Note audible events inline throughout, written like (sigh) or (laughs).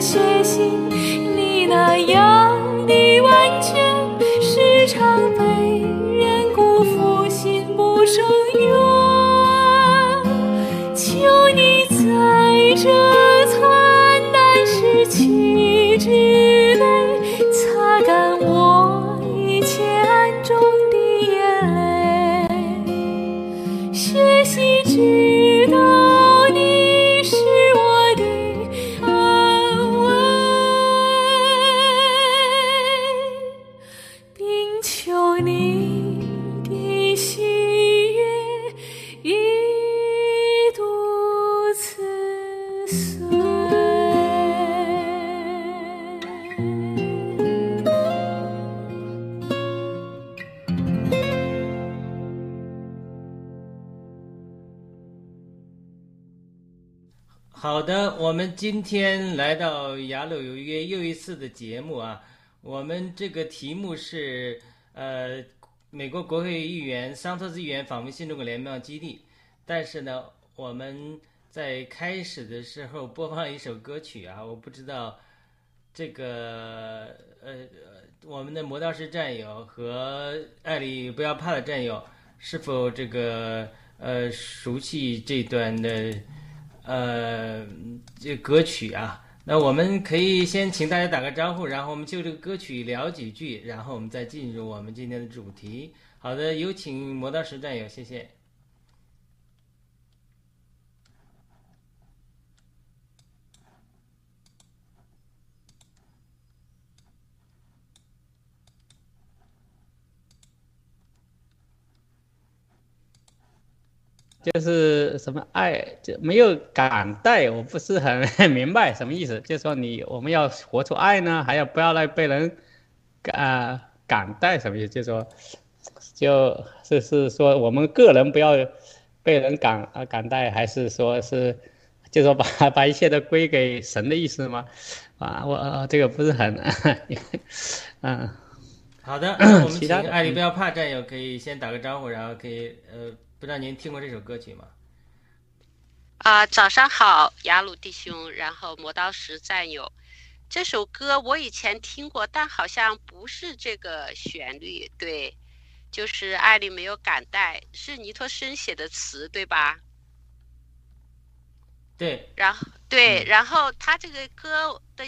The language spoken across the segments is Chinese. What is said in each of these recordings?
血腥，你那样。今天来到雅鲁有约又一次的节目啊，我们这个题目是呃，美国国会议员桑托斯议员访问新中国联邦基地，但是呢，我们在开始的时候播放了一首歌曲啊，我不知道这个呃我们的磨刀石战友和艾丽不要怕的战友是否这个呃熟悉这段的。呃，这歌曲啊，那我们可以先请大家打个招呼，然后我们就这个歌曲聊几句，然后我们再进入我们今天的主题。好的，有请磨刀石战友，谢谢。就是什么爱就没有感带，我不是很明白什么意思。就说你我们要活出爱呢，还要不要来被人啊感带什么意思？就是说就是是说我们个人不要被人感啊感带，还是说是就说把把一切都归给神的意思吗？啊，我、这个不是很 (laughs) 嗯。好的，(clears throat) 那我们请其他的艾丽不要怕战友可以先打个招呼，然后可以呃，不知道您听过这首歌曲吗？啊、早上好，雅鲁弟兄，然后磨刀石战友，这首歌我以前听过，但好像不是这个旋律，对，就是爱丽没有感带，是尼托生写的词，对吧？对，然后对，嗯然后他这个歌的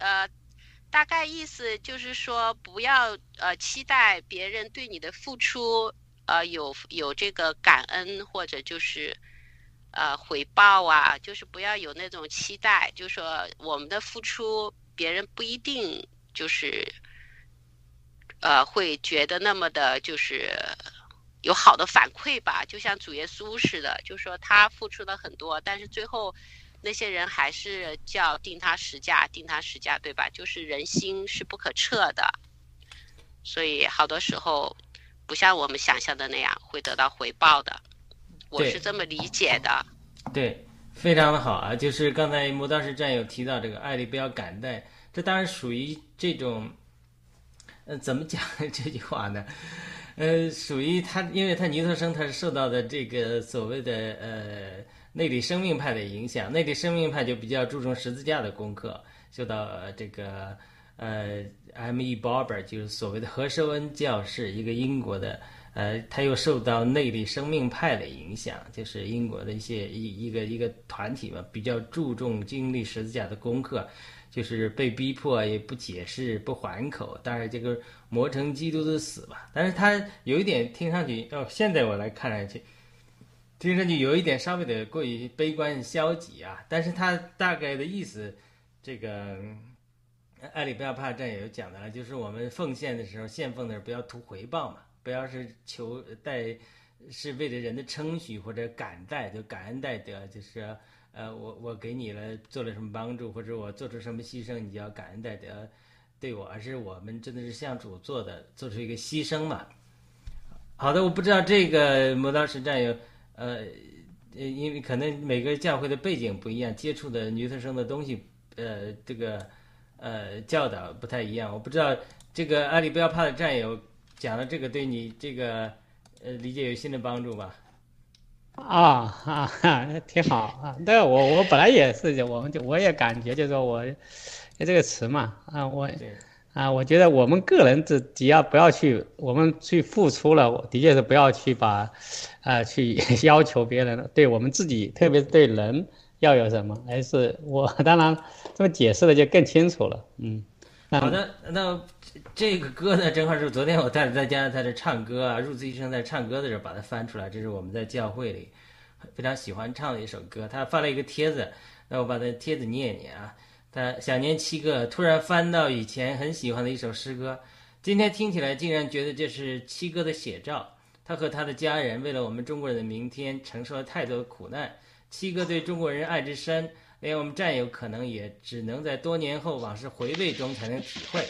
呃大概意思就是说，不要呃期待别人对你的付出呃有有这个感恩或者就是呃回报啊，就是不要有那种期待，就说我们的付出别人不一定就是呃会觉得那么的就是。有好的反馈吧，就像主耶稣似的，就说他付出了很多，但是最后那些人还是叫定他实价，定他实价，对吧？就是人心是不可测的，所以好多时候不像我们想象的那样会得到回报的。我是这么理解的。对，非常的好啊！就是刚才磨刀石战友提到这个“爱丽不要感戴”，这当然属于这种，呃，怎么讲 (laughs) 这句话呢？呃，属于他，因为他尼特生他是受到的这个所谓的呃内里生命派的影响，内里生命派就比较注重十字架的功课，受到这个呃 M.E. Barber 就是所谓的何寿恩教士，一个英国的。呃，他又受到内力生命派的影响，就是英国的一些一一个一个团体嘛，比较注重经历十字架的功课，就是被逼迫也不解释不还口，当然这个磨成基督的死吧。但是他有一点听上去，哦，现在我来看上去，听上去有一点稍微的过于悲观消极啊。但是他大概的意思，这个艾里不要怕战友讲的了，就是我们奉献的时候，献奉的时候不要图回报嘛。不要是求带，是为了人的称许或者感戴，就感恩戴德，就是呃，我我给你了做了什么帮助，或者我做出什么牺牲，你就要感恩戴德对我，而是我们真的是向主做的，做出一个牺牲嘛。好的，我不知道这个磨刀石战友，呃，因为可能每个教会的背景不一样，接触的女特生的东西，呃，这个呃教导不太一样，我不知道这个阿里不要怕的战友。讲了这个对你这个呃理解有新的帮助吧？啊啊，挺好啊！对，我我本来也是，我们就我也感觉就是说我这个词嘛啊，我啊，我觉得我们个人只只要不要去，我们去付出了，我的确是不要去把啊去 (laughs) 要求别人，对我们自己，特别是对人要有什么，还是我当然这么解释的就更清楚了，嗯。好的，那这个歌呢，正好是昨天我带着大家在这唱歌啊，入资医生在唱歌的时候把它翻出来，这是我们在教会里非常喜欢唱的一首歌。他发了一个帖子，那我把那帖子念一念啊。他想念七哥，突然翻到以前很喜欢的一首诗歌，今天听起来竟然觉得这是七哥的写照。他和他的家人为了我们中国人的明天承受了太多的苦难。七哥对中国人爱之深。连我们战友可能也只能在多年后往事回味中才能体会，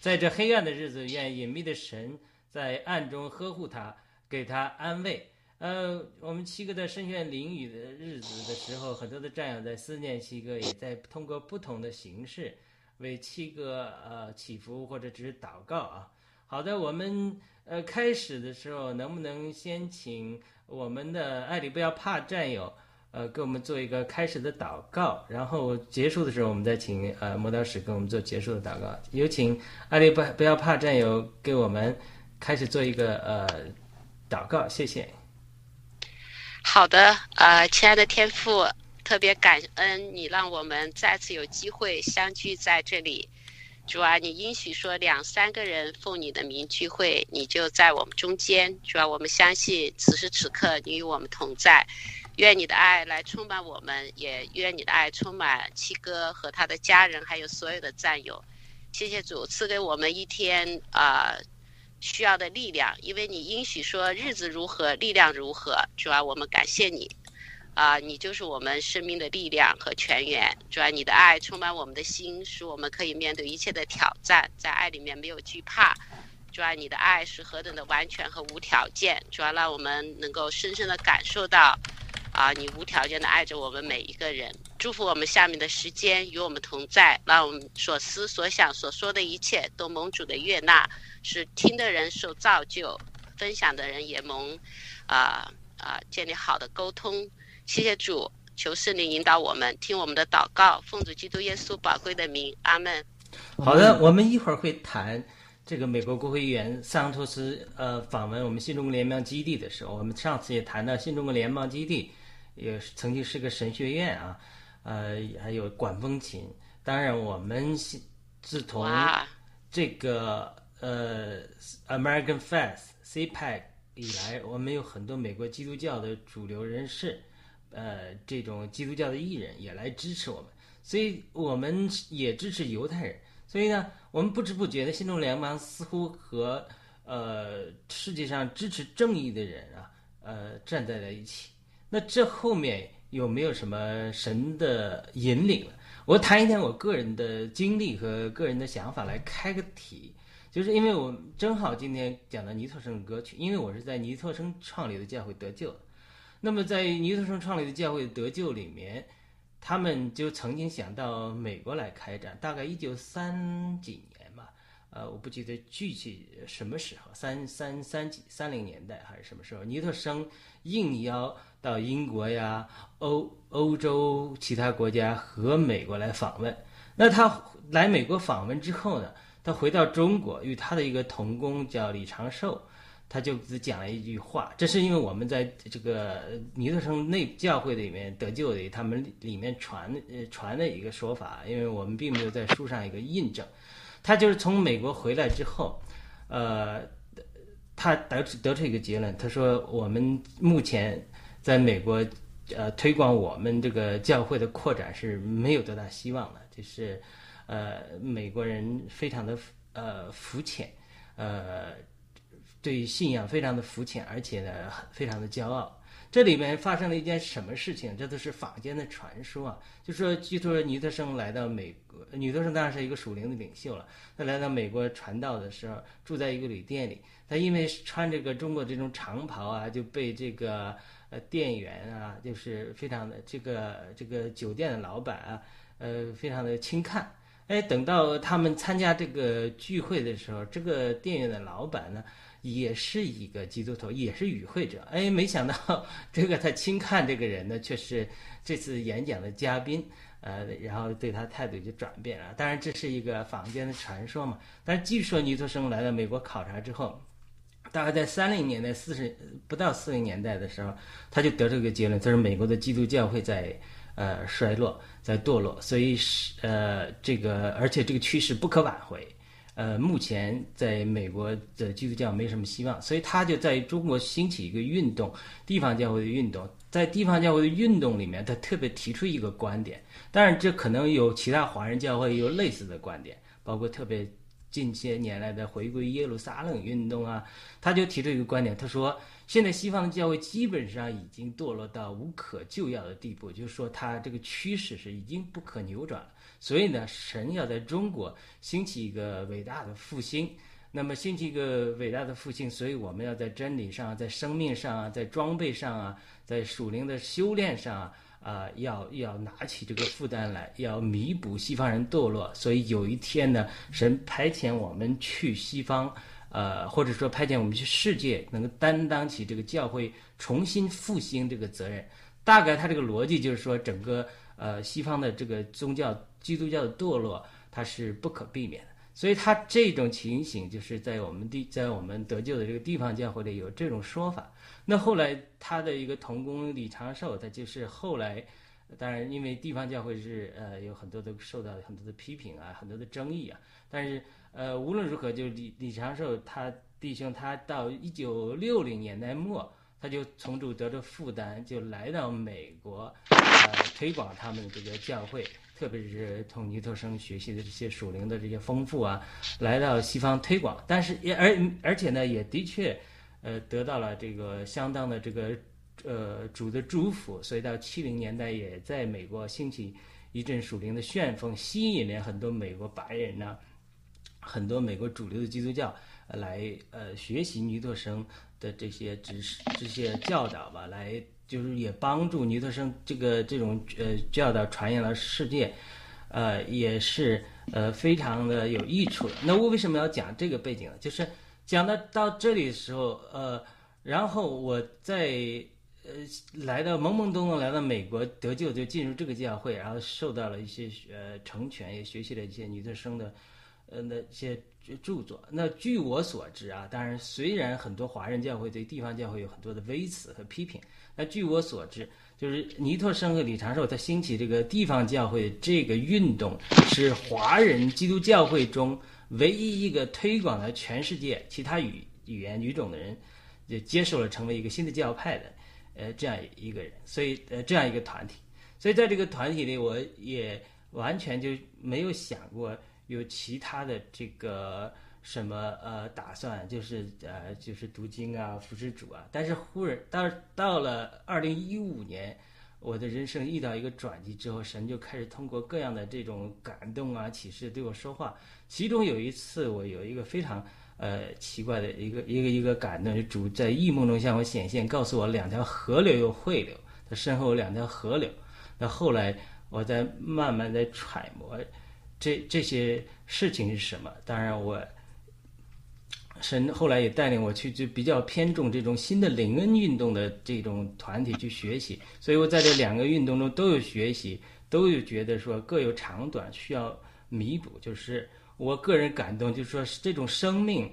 在这黑暗的日子，愿隐秘的神在暗中呵护他，给他安慰。呃，我们七哥在深陷囹圄的日子的时候，很多的战友在思念七哥，也在通过不同的形式为七哥呃祈福或者只是祷告啊。好的，我们呃开始的时候，能不能先请我们的艾里不要怕战友？呃，给我们做一个开始的祷告，然后结束的时候，我们再请呃磨刀石给我们做结束的祷告。有请阿里不不要怕战友给我们开始做一个呃祷告，谢谢。好的，呃，亲爱的天父，特别感恩你让我们再次有机会相聚在这里。主啊，你应许说两三个人奉你的名聚会，你就在我们中间。主啊，我们相信此时此刻你与我们同在。愿你的爱来充满我们，也愿你的爱充满七哥和他的家人，还有所有的战友。谢谢主赐给我们一天啊需要的力量，因为你应许说日子如何，力量如何。主啊，我们感谢你，啊，你就是我们生命的力量和泉源。主啊，你的爱充满我们的心，使我们可以面对一切的挑战，在爱里面没有惧怕。主啊，你的爱是何等的完全和无条件。主啊，让我们能够深深的感受到。啊，你无条件的爱着我们每一个人，祝福我们下面的时间与我们同在，让我们所思所想所说的一切都蒙主的悦纳，使听的人受造就，分享的人也蒙，啊啊，建立好的沟通。谢谢主，求圣灵引导我们，听我们的祷告，奉主基督耶稣宝贵的名，阿门。好的，我们一会儿会谈这个美国国会议员桑托斯呃访问我们新中国联邦基地的时候，我们上次也谈到新中国联邦基地。也曾经是个神学院啊，呃，还有管风琴。当然，我们自从这个呃 American Faith CPAC 以来，我们有很多美国基督教的主流人士，呃，这种基督教的艺人也来支持我们，所以我们也支持犹太人。所以呢，我们不知不觉的，新中联邦似乎和呃世界上支持正义的人啊，呃，站在了一起。那这后面有没有什么神的引领了。我谈一谈我个人的经历和个人的想法来开个题，就是因为我正好今天讲到尼特生的歌曲，因为我是在尼特生创立的教会得救的。那么在尼特生创立的教会得救里面，他们就曾经想到美国来开展，大概一九三几年吧，呃，我不记得具体什么时候，三三三几三零年代还是什么时候，尼特生应邀到英国呀、欧欧洲其他国家和美国来访问。那他来美国访问之后呢，他回到中国，与他的一个同工叫李长寿。他就只讲了一句话，这是因为我们在这个尼特生内教会里面得救的，他们里面传呃传的一个说法，因为我们并没有在书上一个印证。他就是从美国回来之后，呃，他得出得出一个结论，他说我们目前在美国呃推广我们这个教会的扩展是没有多大希望的，就是呃美国人非常的呃肤浅，呃。对信仰非常的肤浅，而且呢，非常的骄傲。这里面发生了一件什么事情？这都是坊间的传说啊。就说，据说尼特生来到美国，尼特生当然是一个属灵的领袖了。他来到美国传道的时候，住在一个旅店里。他因为穿这个中国这种长袍啊，就被这个店员啊，就是非常的这个这个酒店的老板啊，呃，非常的轻看。哎，等到他们参加这个聚会的时候，这个店员的老板呢？也是一个基督徒，也是与会者。哎，没想到这个他轻看这个人呢，却是这次演讲的嘉宾。呃，然后对他态度就转变了。当然，这是一个坊间的传说嘛。但是据说尼托生来到美国考察之后，大概在三零年代、四十不到四零年代的时候，他就得出一个结论：，他说美国的基督教会在呃衰落，在堕落，所以是呃这个，而且这个趋势不可挽回。呃，目前在美国的基督教没什么希望，所以他就在中国兴起一个运动，地方教会的运动。在地方教会的运动里面，他特别提出一个观点，当然这可能有其他华人教会有类似的观点，包括特别近些年来的回归耶路撒冷运动啊，他就提出一个观点，他说现在西方的教会基本上已经堕落到无可救药的地步，就是说他这个趋势是已经不可扭转了。所以呢，神要在中国兴起一个伟大的复兴，那么兴起一个伟大的复兴，所以我们要在真理上、在生命上啊、在装备上啊、在属灵的修炼上啊，啊，要要拿起这个负担来，要弥补西方人堕落。所以有一天呢，神派遣我们去西方，呃，或者说派遣我们去世界，能够担当起这个教会重新复兴这个责任。大概他这个逻辑就是说，整个呃西方的这个宗教。基督教的堕落，它是不可避免的，所以他这种情形就是在我们地，在我们得救的这个地方教会里有这种说法。那后来他的一个同工李长寿，他就是后来，当然因为地方教会是呃有很多都受到很多的批评啊，很多的争议啊，但是呃无论如何，就李李长寿他弟兄，他到一九六零年代末，他就从主得着负担，就来到美国，呃推广他们这个教会。特别是从尼特生学习的这些属灵的这些丰富啊，来到西方推广，但是也而而且呢，也的确，呃，得到了这个相当的这个呃主的祝福，所以到七零年代也在美国兴起一阵属灵的旋风，吸引了很多美国白人呢，很多美国主流的基督教来呃学习尼特生的这些知识、这些教导吧，来。就是也帮助尼特生这个这种呃教导传扬了世界，呃也是呃非常的有益处的。那我为什么要讲这个背景呢？就是讲到到这里的时候，呃，然后我在呃来到懵懵懂懂来到美国得救，就进入这个教会，然后受到了一些呃成全，也学习了一些尼特生的呃那些著作。那据我所知啊，当然虽然很多华人教会对地方教会有很多的微词和批评。那据我所知，就是尼特生和李长寿他兴起这个地方教会这个运动，是华人基督教会中唯一一个推广了全世界其他语语言语种的人，就接受了成为一个新的教派的，呃，这样一个人，所以呃这样一个团体，所以在这个团体里，我也完全就没有想过有其他的这个。什么呃打算就是呃就是读经啊服侍主啊，但是忽然到到了二零一五年，我的人生遇到一个转机之后，神就开始通过各样的这种感动啊、启示对我说话。其中有一次，我有一个非常呃奇怪的一个一个一个感动，就主在异梦中向我显现，告诉我两条河流有汇流，他身后有两条河流。那后来我在慢慢的揣摩这这些事情是什么。当然我。神后来也带领我去，就比较偏重这种新的灵恩运动的这种团体去学习，所以我在这两个运动中都有学习，都有觉得说各有长短，需要弥补。就是我个人感动，就是说这种生命，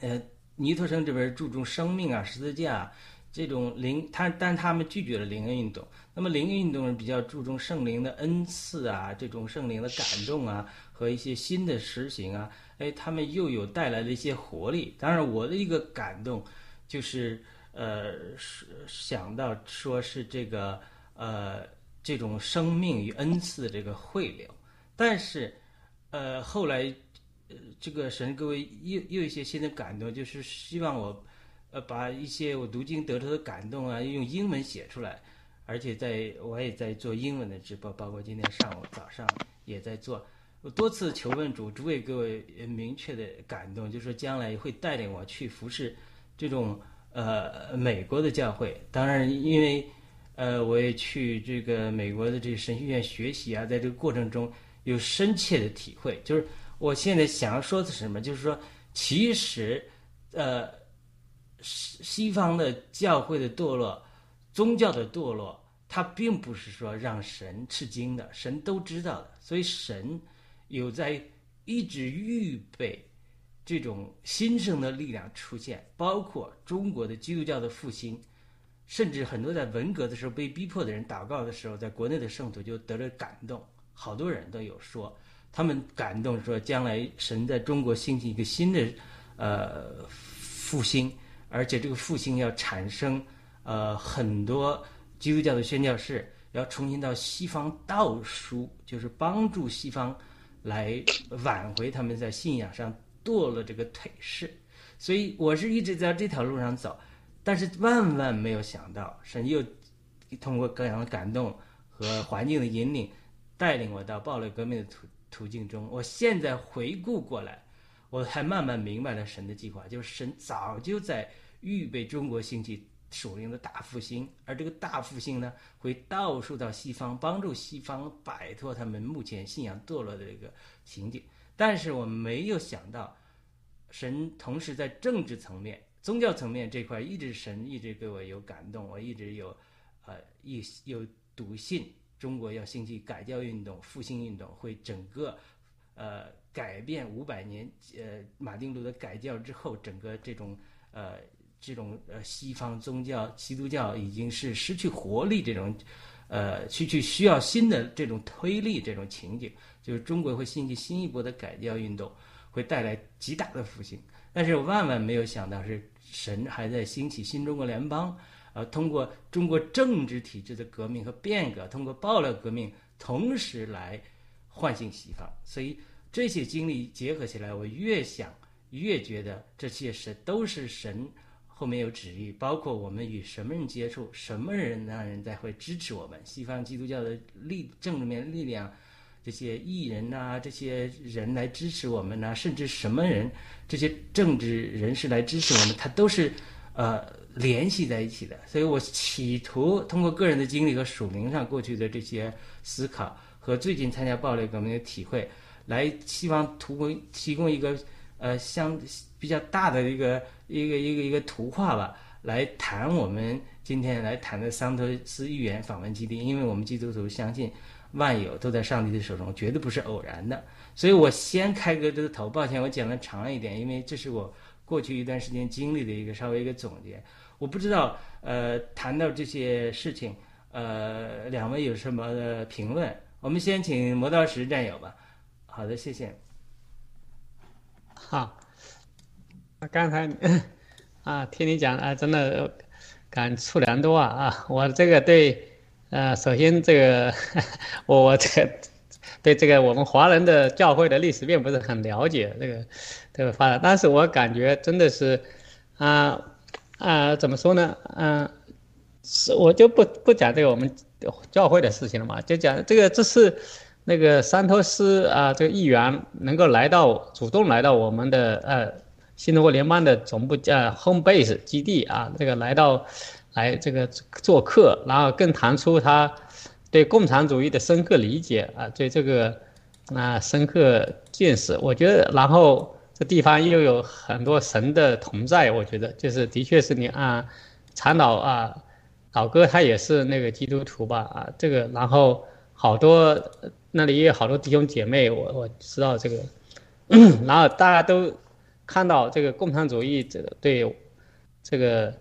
呃，尼托生这边注重生命啊，十字架这种灵，他但他们拒绝了灵恩运动。那么灵恩运动比较注重圣灵的恩赐啊，这种圣灵的感动啊，和一些新的实行啊。哎，他们又有带来了一些活力。当然，我的一个感动，就是呃，想到说是这个呃，这种生命与恩赐的这个汇流。但是，呃，后来，呃，这个神各位又又一些新的感动，就是希望我，呃，把一些我读经得出的感动啊，用英文写出来，而且在我也在做英文的直播，包括今天上午早上也在做。我多次求问主，主也给我明确的感动，就说将来会带领我去服侍这种呃美国的教会。当然，因为呃我也去这个美国的这个神学院学习啊，在这个过程中有深切的体会。就是我现在想要说的是什么？就是说，其实呃西西方的教会的堕落，宗教的堕落，它并不是说让神吃惊的，神都知道的，所以神。有在一直预备这种新生的力量出现，包括中国的基督教的复兴，甚至很多在文革的时候被逼迫的人祷告的时候，在国内的圣徒就得了感动，好多人都有说，他们感动说将来神在中国兴起一个新的呃复兴，而且这个复兴要产生呃很多基督教的宣教士要重新到西方道书，就是帮助西方。来挽回他们在信仰上堕了这个颓势，所以我是一直在这条路上走，但是万万没有想到，神又通过各样的感动和环境的引领，带领我到暴力革命的途途径中。我现在回顾过来，我才慢慢明白了神的计划，就是神早就在预备中国兴起。属灵的大复兴，而这个大复兴呢，会倒数到西方，帮助西方摆脱他们目前信仰堕落的这个情景。但是我没有想到，神同时在政治层面、宗教层面这块，一直神一直给我有感动，我一直有，呃，一有笃信中国要兴起改教运动、复兴运动，会整个，呃，改变五百年，呃，马丁路德改教之后，整个这种，呃。这种呃，西方宗教基督教已经是失去活力，这种，呃，去去需要新的这种推力，这种情景，就是中国会兴起新一波的改教运动，会带来极大的复兴。但是我万万没有想到，是神还在兴起新中国联邦，呃，通过中国政治体制的革命和变革，通过爆料革命，同时来唤醒西方。所以这些经历结合起来，我越想越觉得这些是都是神。后面有旨意，包括我们与什么人接触，什么人让人才会支持我们。西方基督教的力正面力量，这些艺人呐，这些人来支持我们呐，甚至什么人，这些政治人士来支持我们，他都是呃联系在一起的。所以我企图通过个人的经历和属灵上过去的这些思考，和最近参加暴力革命的体会，来希望提供提供一个呃相比较大的一个。一个一个一个图画吧，来谈我们今天来谈的桑托斯预言访问基地，因为我们基督徒相信万有都在上帝的手中，绝对不是偶然的。所以我先开个这个头，抱歉我讲的长了一点，因为这是我过去一段时间经历的一个稍微一个总结。我不知道呃谈到这些事情，呃两位有什么的评论？我们先请磨刀石战友吧。好的，谢谢。好。刚才 (laughs) 啊，听你讲啊，真的感触良多啊啊！我这个对，呃，首先这个 (laughs) 我我这个对这个我们华人的教会的历史并不是很了解，这个这个发展，但是我感觉真的是啊啊，怎么说呢？嗯，是我就不不讲这个我们教会的事情了嘛，就讲这个这是那个桑托斯啊，这个议员能够来到主动来到我们的呃新中国联邦的总部呃 home base 基地啊，这个来到来这个做客，然后更谈出他对共产主义的深刻理解啊，对这个啊深刻见识，我觉得，然后这地方又有很多神的同在，我觉得就是的确是你啊，长老啊。老哥他也是那个基督徒吧啊，这个然后好多那里也有好多弟兄姐妹，我我知道这个，(clears throat) 然后大家都看到这个共产主义这个对这个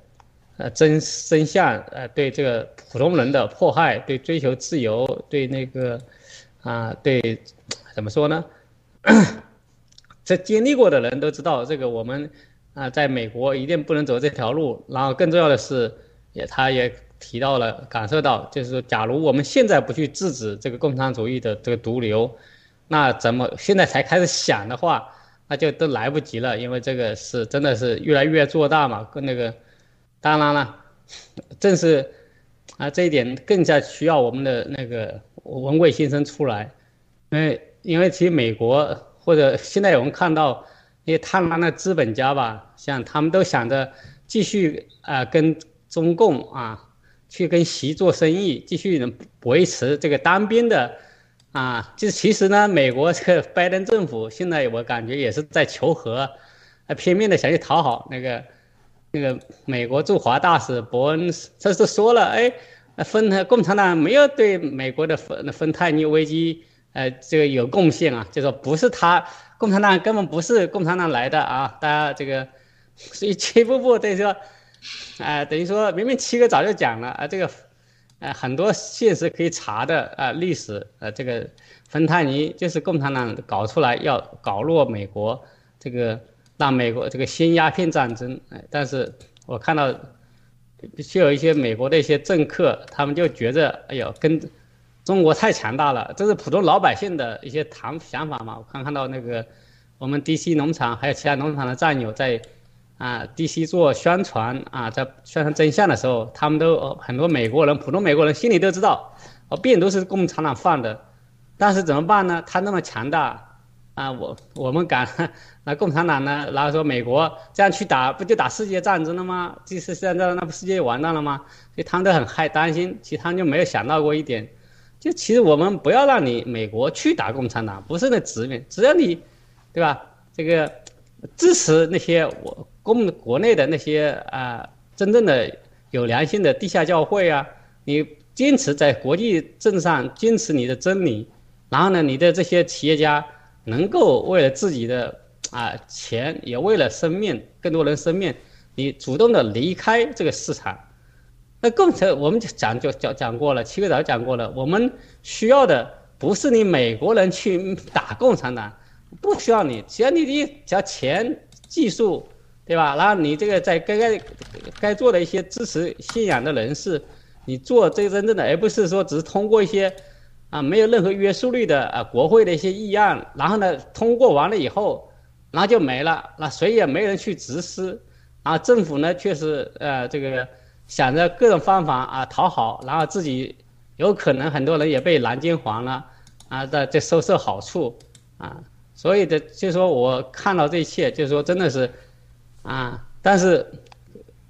呃真真相呃对这个普通人的迫害，对追求自由，对那个啊对怎么说呢？这经历过的人都知道，这个我们啊在美国一定不能走这条路，然后更重要的是也他也。提到了，感受到，就是说，假如我们现在不去制止这个共产主义的这个毒瘤，那怎么现在才开始想的话，那就都来不及了，因为这个是真的是越来越做大嘛。跟那个，当然了，正是啊这一点更加需要我们的那个文贵先生出来，因为因为其实美国或者现在我们看到那些贪婪的资本家吧，像他们都想着继续啊跟中共啊。去跟习做生意，继续维持这个单边的，啊，就是其实呢，美国这个拜登政府现在我感觉也是在求和，啊，拼命的想去讨好那个那个美国驻华大使伯恩，这是说了，哎，芬共产党没有对美国的芬芬太尼危机，呃，这个有贡献啊，就说不是他，共产党根本不是共产党来的啊，大家这个，所以一步步对说。啊，等于说明明七哥早就讲了啊，这个，呃，很多现实可以查的啊，历史呃，这个芬太尼就是共产党搞出来要搞弱美国，这个让美国这个新鸦片战争，哎，但是我看到，就有一些美国的一些政客，他们就觉着，哎呦，跟中国太强大了，这是普通老百姓的一些谈想法嘛。我刚看到那个我们 DC 农场还有其他农场的战友在。啊，DC 做宣传啊，在宣传真相的时候，他们都很多美国人，普通美国人心里都知道，哦，病毒是共产党放的，但是怎么办呢？他那么强大，啊，我我们敢，(laughs) 那共产党呢？然后说美国这样去打，不就打世界战争了吗？第四次战争那不世界完蛋了吗？所以他们都很害担心，其实他们就没有想到过一点，就其实我们不要让你美国去打共产党，不是那殖民，只要你，对吧？这个支持那些我。公国内的那些啊，真正的有良心的地下教会啊，你坚持在国际政上坚持你的真理，然后呢，你的这些企业家能够为了自己的啊钱，也为了生命，更多人生命，你主动的离开这个市场，那共产我们讲就讲讲过了，七个早讲过了，我们需要的不是你美国人去打共产党，不需要你，只要你的只要钱技术。对吧？然后你这个在该该该做的一些支持信仰的人士，你做这个真正的，而不是说只是通过一些啊没有任何约束力的啊国会的一些议案，然后呢通过完了以后，然后就没了，那谁也没人去实施，然后政府呢却是呃这个想着各种方法啊讨好，然后自己有可能很多人也被蓝金黄了啊在这收受好处啊，所以的就说我看到这一切，就是说真的是。啊！但是，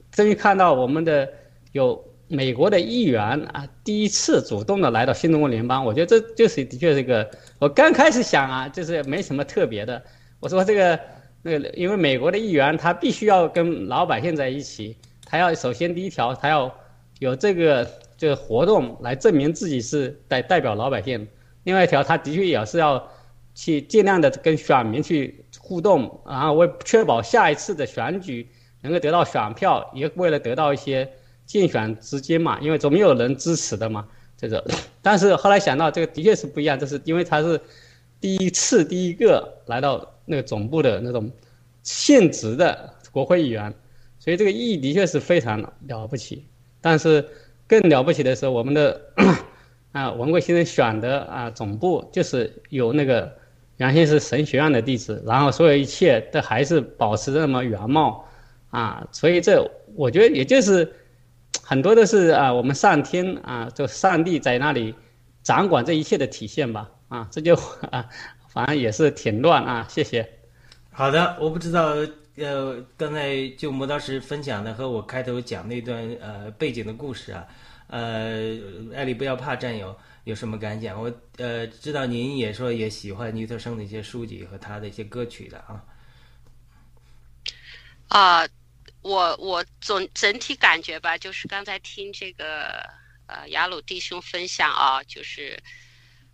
终于看到我们的有美国的议员啊，第一次主动的来到新中国联邦，我觉得这就是的确是一个。我刚开始想啊，就是没什么特别的。我说这个那个，因为美国的议员他必须要跟老百姓在一起，他要首先第一条，他要有这个这个活动来证明自己是代代表老百姓。另外一条，他的确也是要去尽量的跟选民去。互动，然后为确保下一次的选举能够得到选票，也为了得到一些竞选资金嘛，因为总有人支持的嘛。这个，(laughs) 但是后来想到这个的确是不一样，这是因为他是第一次第一个来到那个总部的那种现职的国会议员，所以这个意义的确是非常了不起。但是更了不起的是，我们的啊文贵先生选的啊总部就是有那个。原先是神学院的地址，然后所有一切都还是保持那么原貌，啊，所以这我觉得也就是，(tsk) 很多都是啊，我们上天啊，就上帝在那里掌管这一切的体现吧。啊，这就 (laughs) 啊，反正也是挺乱啊。谢谢。好的，我不知道，呃，刚才就磨刀石分享的和我开头讲那段呃背景的故事啊，呃，艾丽不要怕，战友有什么感想？我呃知道您也说也喜欢尼特生的一些书籍和他的一些歌曲的啊。啊，我我总整体感觉吧，就是刚才听这个呃雅鲁弟兄分享啊，就是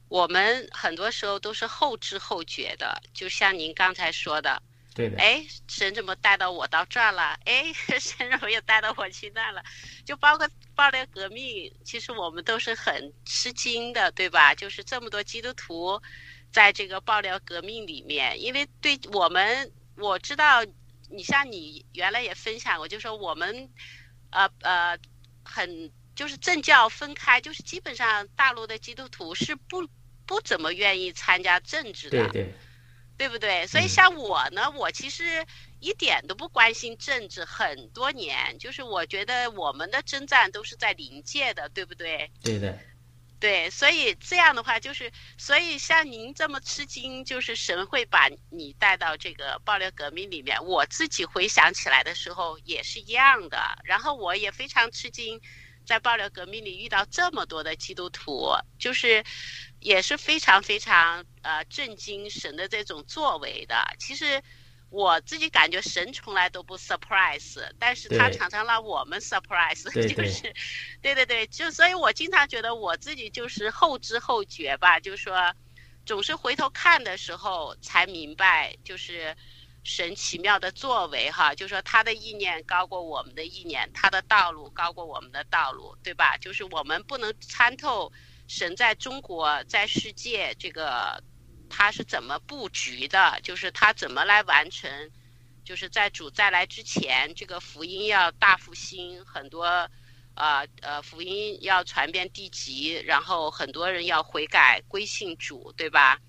我们很多时候都是后知后觉的，就像您刚才说的，对的，哎，神怎么带到我到这儿了？哎，(laughs) 神怎么又带到我去那了？就包括爆料革命，其实我们都是很吃惊的，对吧？就是这么多基督徒在这个爆料革命里面，因为对我们我知道。你像你原来也分享过，就说我们，呃呃，很就是政教分开，就是基本上大陆的基督徒是不不怎么愿意参加政治的，对对，对不对？所以像我呢，我其实一点都不关心政治，很多年，就是我觉得我们的征战都是在临界的，对不对？对的。对，所以这样的话，就是所以像您这么吃惊，就是神会把你带到这个爆料革命里面。我自己回想起来的时候也是一样的，然后我也非常吃惊，在爆料革命里遇到这么多的基督徒，就是也是非常非常呃震惊神的这种作为的。其实。我自己感觉神从来都不 surprise，但是他常常让我们 surprise，(laughs) 就是，对对对，就所以我经常觉得我自己就是后知后觉吧，就是说，总是回头看的时候才明白，就是神奇妙的作为哈，就说他的意念高过我们的意念，他的道路高过我们的道路，对吧？就是我们不能参透神在中国在世界这个。他是怎么布局的？就是他怎么来完成？就是在主再来之前，这个福音要大复兴，很多，呃呃，福音要传遍地极，然后很多人要悔改归信主，对吧？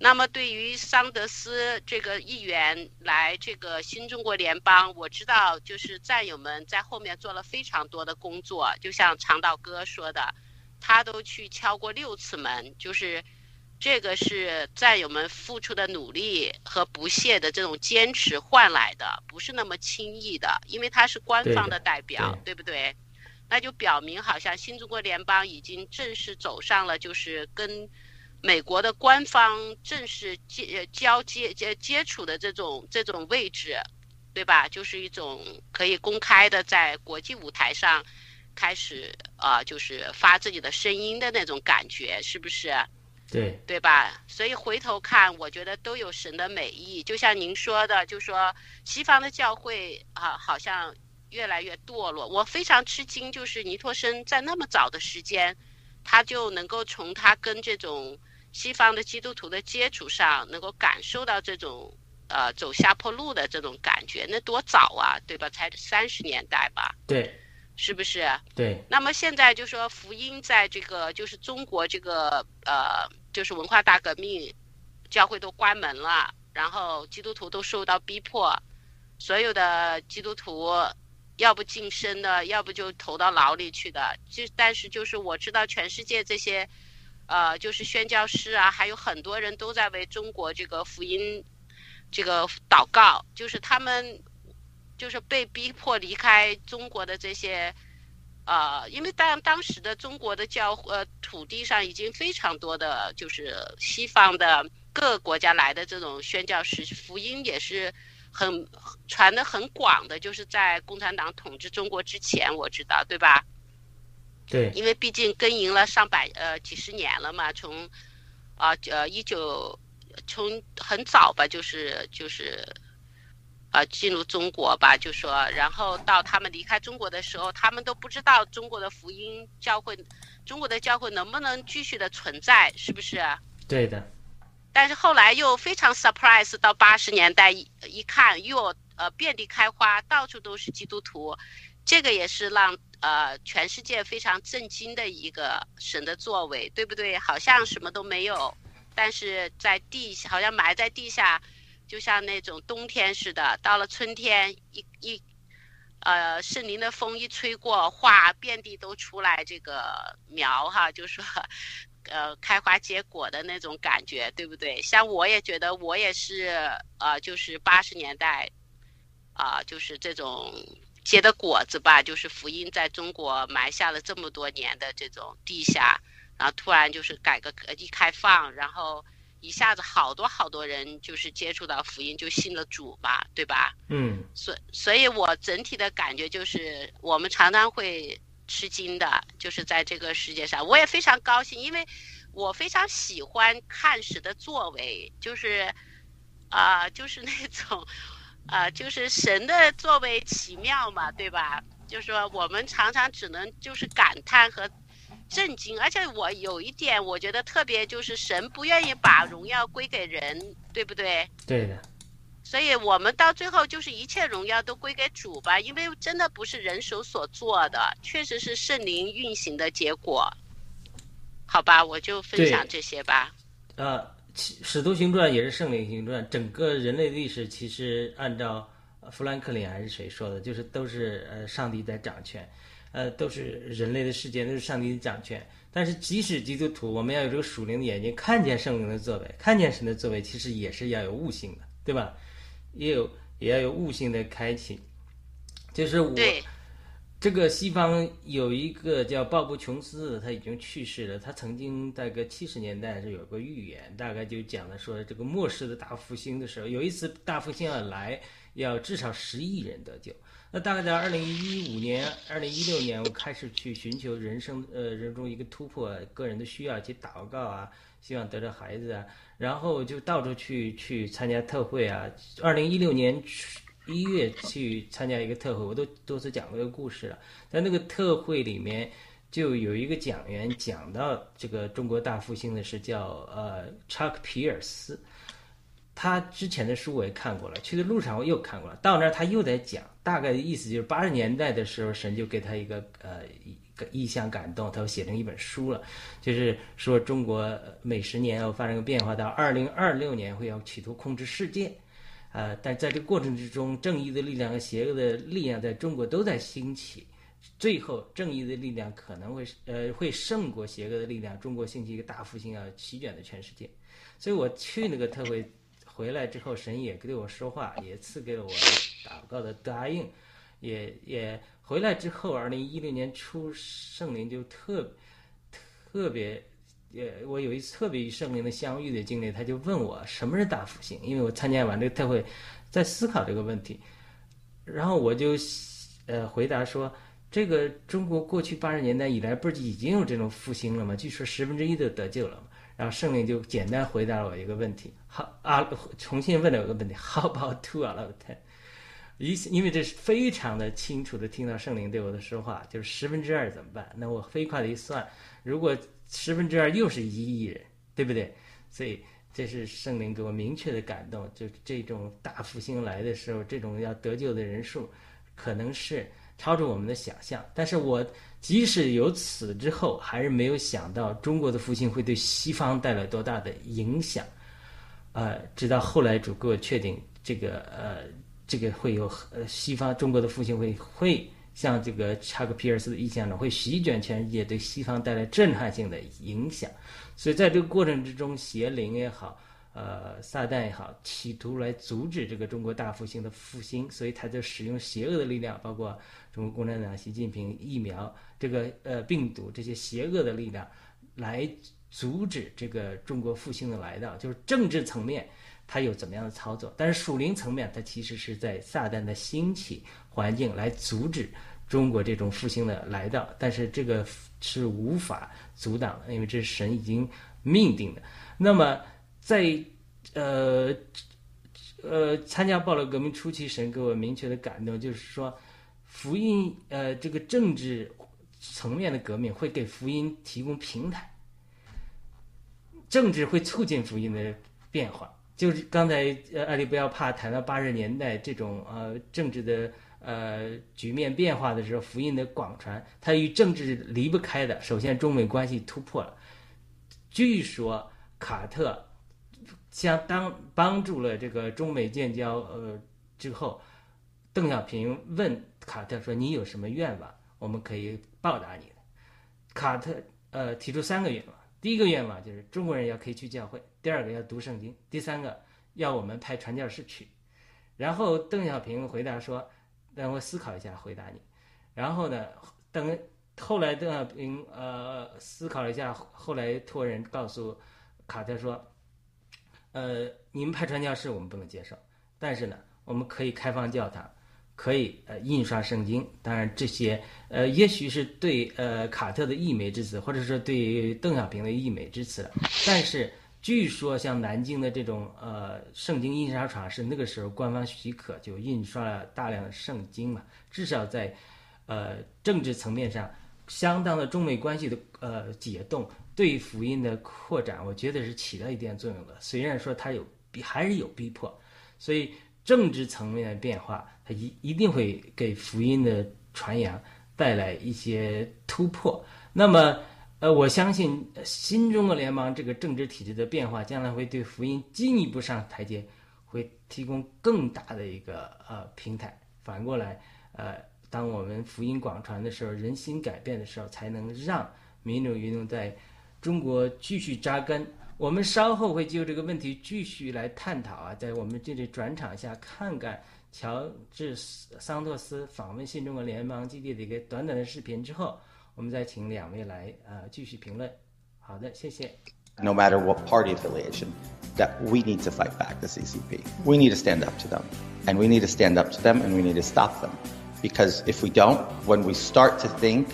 那么对于桑德斯这个议员来这个新中国联邦，我知道就是战友们在后面做了非常多的工作，就像长岛哥说的，他都去敲过六次门，就是。这个是战友们付出的努力和不懈的这种坚持换来的，不是那么轻易的，因为他是官方的代表，对不对？那就表明好像新中国联邦已经正式走上了就是跟美国的官方正式接交接接接触的这种这种位置，对吧？就是一种可以公开的在国际舞台上开始啊，就是发自己的声音的那种感觉，是不是？对对吧？所以回头看，我觉得都有神的美意。就像您说的，就说西方的教会啊，好像越来越堕落。我非常吃惊，就是尼托生在那么早的时间，他就能够从他跟这种西方的基督徒的接触上，能够感受到这种呃走下坡路的这种感觉。那多早啊，对吧？才三十年代吧？对。是不是？对。那么现在就说福音在这个就是中国这个呃就是文化大革命，教会都关门了，然后基督徒都受到逼迫，所有的基督徒要不晋升的，要不就投到牢里去的。就但是就是我知道全世界这些，呃就是宣教师啊，还有很多人都在为中国这个福音这个祷告，就是他们。就是被逼迫离开中国的这些，呃，因为当当时的中国的教呃土地上已经非常多的就是西方的各个国家来的这种宣教士，福音也是很传的很广的，就是在共产党统治中国之前，我知道，对吧？对。因为毕竟耕耘了上百呃几十年了嘛，从啊呃一九从很早吧，就是就是。呃，进入中国吧，就说，然后到他们离开中国的时候，他们都不知道中国的福音教会，中国的教会能不能继续的存在，是不是？对的。但是后来又非常 surprise，到八十年代一一看，又呃遍地开花，到处都是基督徒，这个也是让呃全世界非常震惊的一个神的作为，对不对？好像什么都没有，但是在地下，好像埋在地下。就像那种冬天似的，到了春天，一一呃，圣灵的风一吹过，花遍地都出来这个苗哈，就说，呃，开花结果的那种感觉，对不对？像我也觉得，我也是，呃，就是八十年代，啊，就是这种结的果子吧，就是福音在中国埋下了这么多年的这种地下，然后突然就是改革一开放，然后。一下子好多好多人就是接触到福音就信了主嘛，对吧？嗯，所所以，我整体的感觉就是，我们常常会吃惊的，就是在这个世界上，我也非常高兴，因为我非常喜欢看神的作为，就是啊，就是那种啊，就是神的作为奇妙嘛，对吧？就是说，我们常常只能就是感叹和。震惊，而且我有一点，我觉得特别就是神不愿意把荣耀归给人，对不对？对的。所以我们到最后就是一切荣耀都归给主吧，因为真的不是人手所做的，确实是圣灵运行的结果。好吧，我就分享这些吧。呃，《使徒行传》也是圣灵行传，整个人类历史其实按照弗兰克林还是谁说的，就是都是呃上帝在掌权。呃，都是人类的世界，都是上帝的掌权。但是，即使基督徒，我们要有这个属灵的眼睛，看见圣灵的作为，看见神的作为，其实也是要有悟性的，对吧？也有也要有悟性的开启。就是我这个西方有一个叫鲍勃琼斯，他已经去世了。他曾经大概七十年代是有个预言，大概就讲了说，这个末世的大复兴的时候，有一次大复兴要来，要至少十亿人得救。那大概在二零一五年、二零一六年，我开始去寻求人生呃人中一个突破，个人的需要去祷告啊，希望得到孩子啊，然后就到处去去参加特会啊。二零一六年一月去参加一个特会，我都多次讲过这个故事了。在那个特会里面，就有一个讲员讲到这个中国大复兴的是叫呃查克皮尔斯。他之前的书我也看过了，去的路上我又看过了。到那儿他又在讲，大概的意思就是八十年代的时候，神就给他一个呃一个意象感动，他写成一本书了，就是说中国每十年要发生个变化，到二零二六年会要企图控制世界，呃，但在这个过程之中，正义的力量和邪恶的力量在中国都在兴起，最后正义的力量可能会呃会胜过邪恶的力量，中国兴起一个大复兴要席卷的全世界，所以我去那个特会。回来之后，神也对我说话，也赐给了我祷告的答应，也也回来之后，二零一六年初，圣灵就特特别，呃，我有一次特别与圣灵的相遇的经历，他就问我什么是大复兴，因为我参加完这个特会，在思考这个问题，然后我就呃回答说，这个中国过去八十年代以来，不是已经有这种复兴了吗？据说十分之一都得救了。然后圣灵就简单回答了我一个问题，好啊，重新问了我一个问题，How about two out of ten？一因为这是非常的清楚的听到圣灵对我的说话，就是十分之二怎么办？那我飞快的一算，如果十分之二又是一亿人，对不对？所以这是圣灵给我明确的感动，就这种大复兴来的时候，这种要得救的人数，可能是超出我们的想象。但是我。即使有此之后，还是没有想到中国的复兴会对西方带来多大的影响。呃，直到后来主给我确定，这个呃，这个会有呃西方中国的复兴会会像这个查克皮尔斯的意象呢，会席卷全世界，对西方带来震撼性的影响。所以在这个过程之中，邪灵也好。呃，撒旦也好，企图来阻止这个中国大复兴的复兴，所以他就使用邪恶的力量，包括中国共产党、习近平、疫苗这个呃病毒这些邪恶的力量，来阻止这个中国复兴的来到。就是政治层面，他有怎么样的操作？但是属灵层面，他其实是在撒旦的兴起环境来阻止中国这种复兴的来到。但是这个是无法阻挡的，因为这是神已经命定的。那么。在呃呃参加暴乱革命初期，神给我明确的感动，就是说福音呃这个政治层面的革命会给福音提供平台，政治会促进福音的变化。就是刚才呃艾利不要怕谈到八十年代这种呃政治的呃局面变化的时候，福音的广传，它与政治离不开的。首先中美关系突破了，据说卡特。相当帮助了这个中美建交，呃之后，邓小平问卡特说：“你有什么愿望，我们可以报答你。”卡特呃提出三个愿望，第一个愿望就是中国人要可以去教会，第二个要读圣经，第三个要我们派传教士去。然后邓小平回答说：“等我思考一下回答你。”然后呢，等后来邓小平呃思考了一下，后来托人告诉卡特说：“呃，你们派传教士我们不能接受，但是呢，我们可以开放教堂。”可以呃印刷圣经，当然这些呃也许是对呃卡特的溢美之词，或者说对邓小平的溢美之词了。但是据说像南京的这种呃圣经印刷厂是那个时候官方许可就印刷了大量的圣经嘛，至少在呃政治层面上相当的中美关系的呃解冻，对福音的扩展，我觉得是起到一定作用的。虽然说它有逼还是有逼迫，所以政治层面的变化。它一一定会给福音的传扬带来一些突破。那么，呃，我相信新中国联邦这个政治体制的变化，将来会对福音进一步上台阶，会提供更大的一个呃平台。反过来，呃，当我们福音广传的时候，人心改变的时候，才能让民主运动在中国继续扎根。我们稍后会就这个问题继续来探讨啊，在我们这里转场下看看。乔治桑托斯访问新中国联邦基地的一个短短的视频之后，我们再请两位来呃继续评论。好的，谢谢。No matter what party affiliation, that we need to fight back the CCP. We need to stand up to them, and we need to stand up to them, and we need to stop them. Because if we don't, when we start to think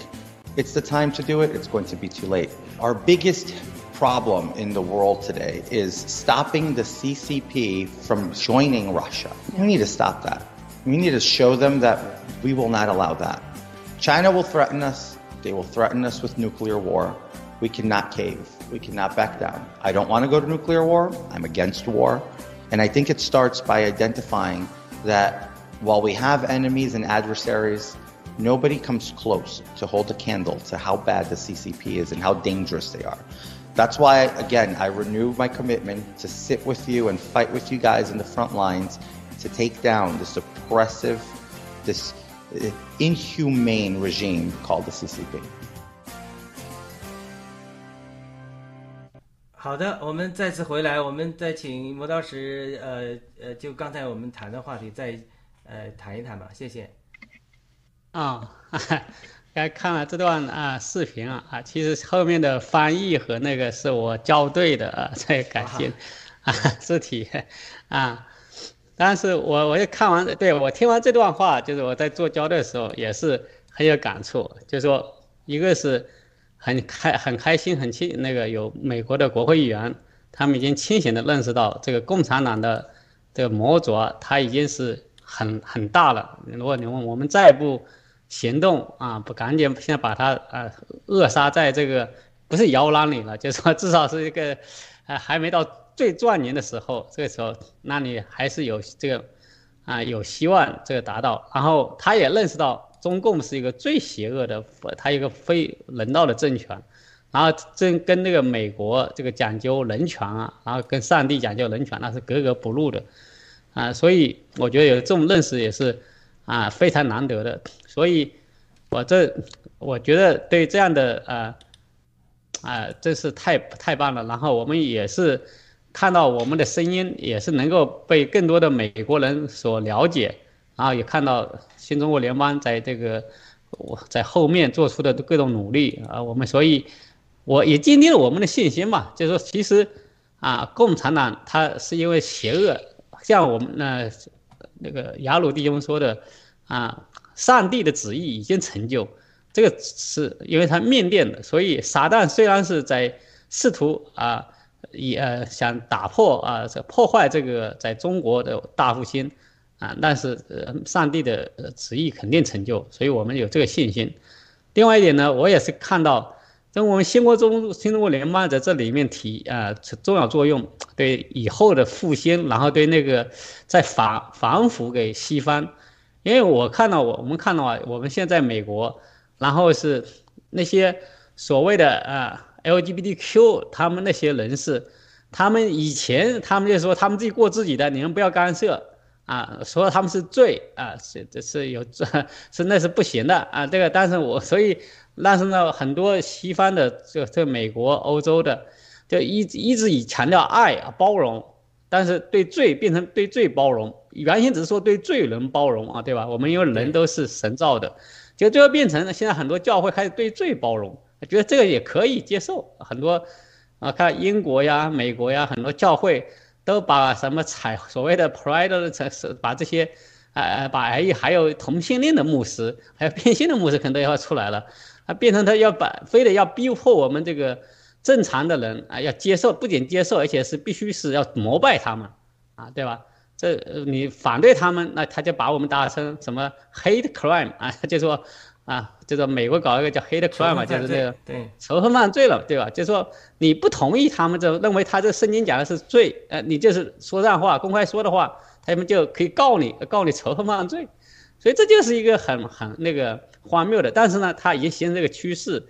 it's the time to do it, it's going to be too late. Our biggest problem in the world today is stopping the CCP from joining Russia. We need to stop that. We need to show them that we will not allow that. China will threaten us. They will threaten us with nuclear war. We cannot cave. We cannot back down. I don't want to go to nuclear war. I'm against war. And I think it starts by identifying that while we have enemies and adversaries, nobody comes close to hold a candle to how bad the CCP is and how dangerous they are. That's why, again, I renew my commitment to sit with you and fight with you guys in the front lines to take down this oppressive, this uh, inhumane regime called the CCP. 好的，我们再次回来，我们再请磨刀石，呃呃，就刚才我们谈的话题再呃谈一谈吧，谢谢。啊、哦， (laughs) 刚看了这段啊视频啊啊，其实后面的翻译和那个是我校对的啊，(laughs) 这感谢啊字 (laughs) 体啊。但是我我也看完，对我听完这段话，就是我在做校对的时候也是很有感触。就是说，一个是很开很开心很清那个有美国的国会议员，他们已经清醒的认识到这个共产党的这个魔爪，它已经是很很大了。如果你问我们再不。行动啊，不赶紧现在把它啊扼杀在这个不是摇篮里了，就是说至少是一个，呃还没到最壮年的时候，这个时候那你还是有这个啊有希望这个达到。然后他也认识到中共是一个最邪恶的，他一个非人道的政权，然后这跟那个美国这个讲究人权啊，然后跟上帝讲究人权那是格格不入的，啊，所以我觉得有这种认识也是啊非常难得的。所以，我这我觉得对这样的呃，啊，真是太太棒了。然后我们也是看到我们的声音也是能够被更多的美国人所了解，然后也看到新中国联邦在这个我在后面做出的各种努力啊。我们所以我也坚定了我们的信心嘛，就是说其实啊，共产党他是因为邪恶，像我们那那个雅鲁弟兄说的啊。上帝的旨意已经成就，这个是因为他面店的，所以撒旦虽然是在试图啊，也呃想打破啊，这破坏这个在中国的大复兴啊，但是呃上帝的旨意肯定成就，所以我们有这个信心。另外一点呢，我也是看到，在我们新国中新中国联邦在这里面提啊重要作用，对以后的复兴，然后对那个在反反腐给西方。因为我看到我我们看到啊，我们现在美国，然后是那些所谓的啊 LGBTQ，他们那些人士，他们以前他们就说他们自己过自己的，你们不要干涉。啊，说他们是罪啊，是这是有这 (laughs) 是那是不行的啊。这个，但是我 (laughs) 所以，但是呢，很多西方的这这美国、欧洲的，就一一直以强调爱啊包容，但是对罪变成对罪包容，原先只是说对罪人包容啊，对吧？我们因为人都是神造的，就最后变成了现在很多教会开始对罪包容，觉得这个也可以接受。很多啊，看英国呀、美国呀，很多教会。都把什么采所谓的 pride 的是把这些，呃，把还还有同性恋的牧师，还有变性的牧师，可能都要出来了，啊，变成他要把非得要逼迫我们这个正常的人啊，要接受，不仅接受，而且是必须是要膜拜他们，啊，对吧？这你反对他们，那他就把我们打成什么 hate crime 啊，就说。啊，就是美国搞一个叫 hate crime 嘛，就是这个对仇恨犯罪了，对吧？就是说你不同意他们这认为他这圣经讲的是罪，呃，你就是说这样话，公开说的话，他们就可以告你，告你仇恨犯罪，所以这就是一个很很那个荒谬的。但是呢，它已经形成这个趋势，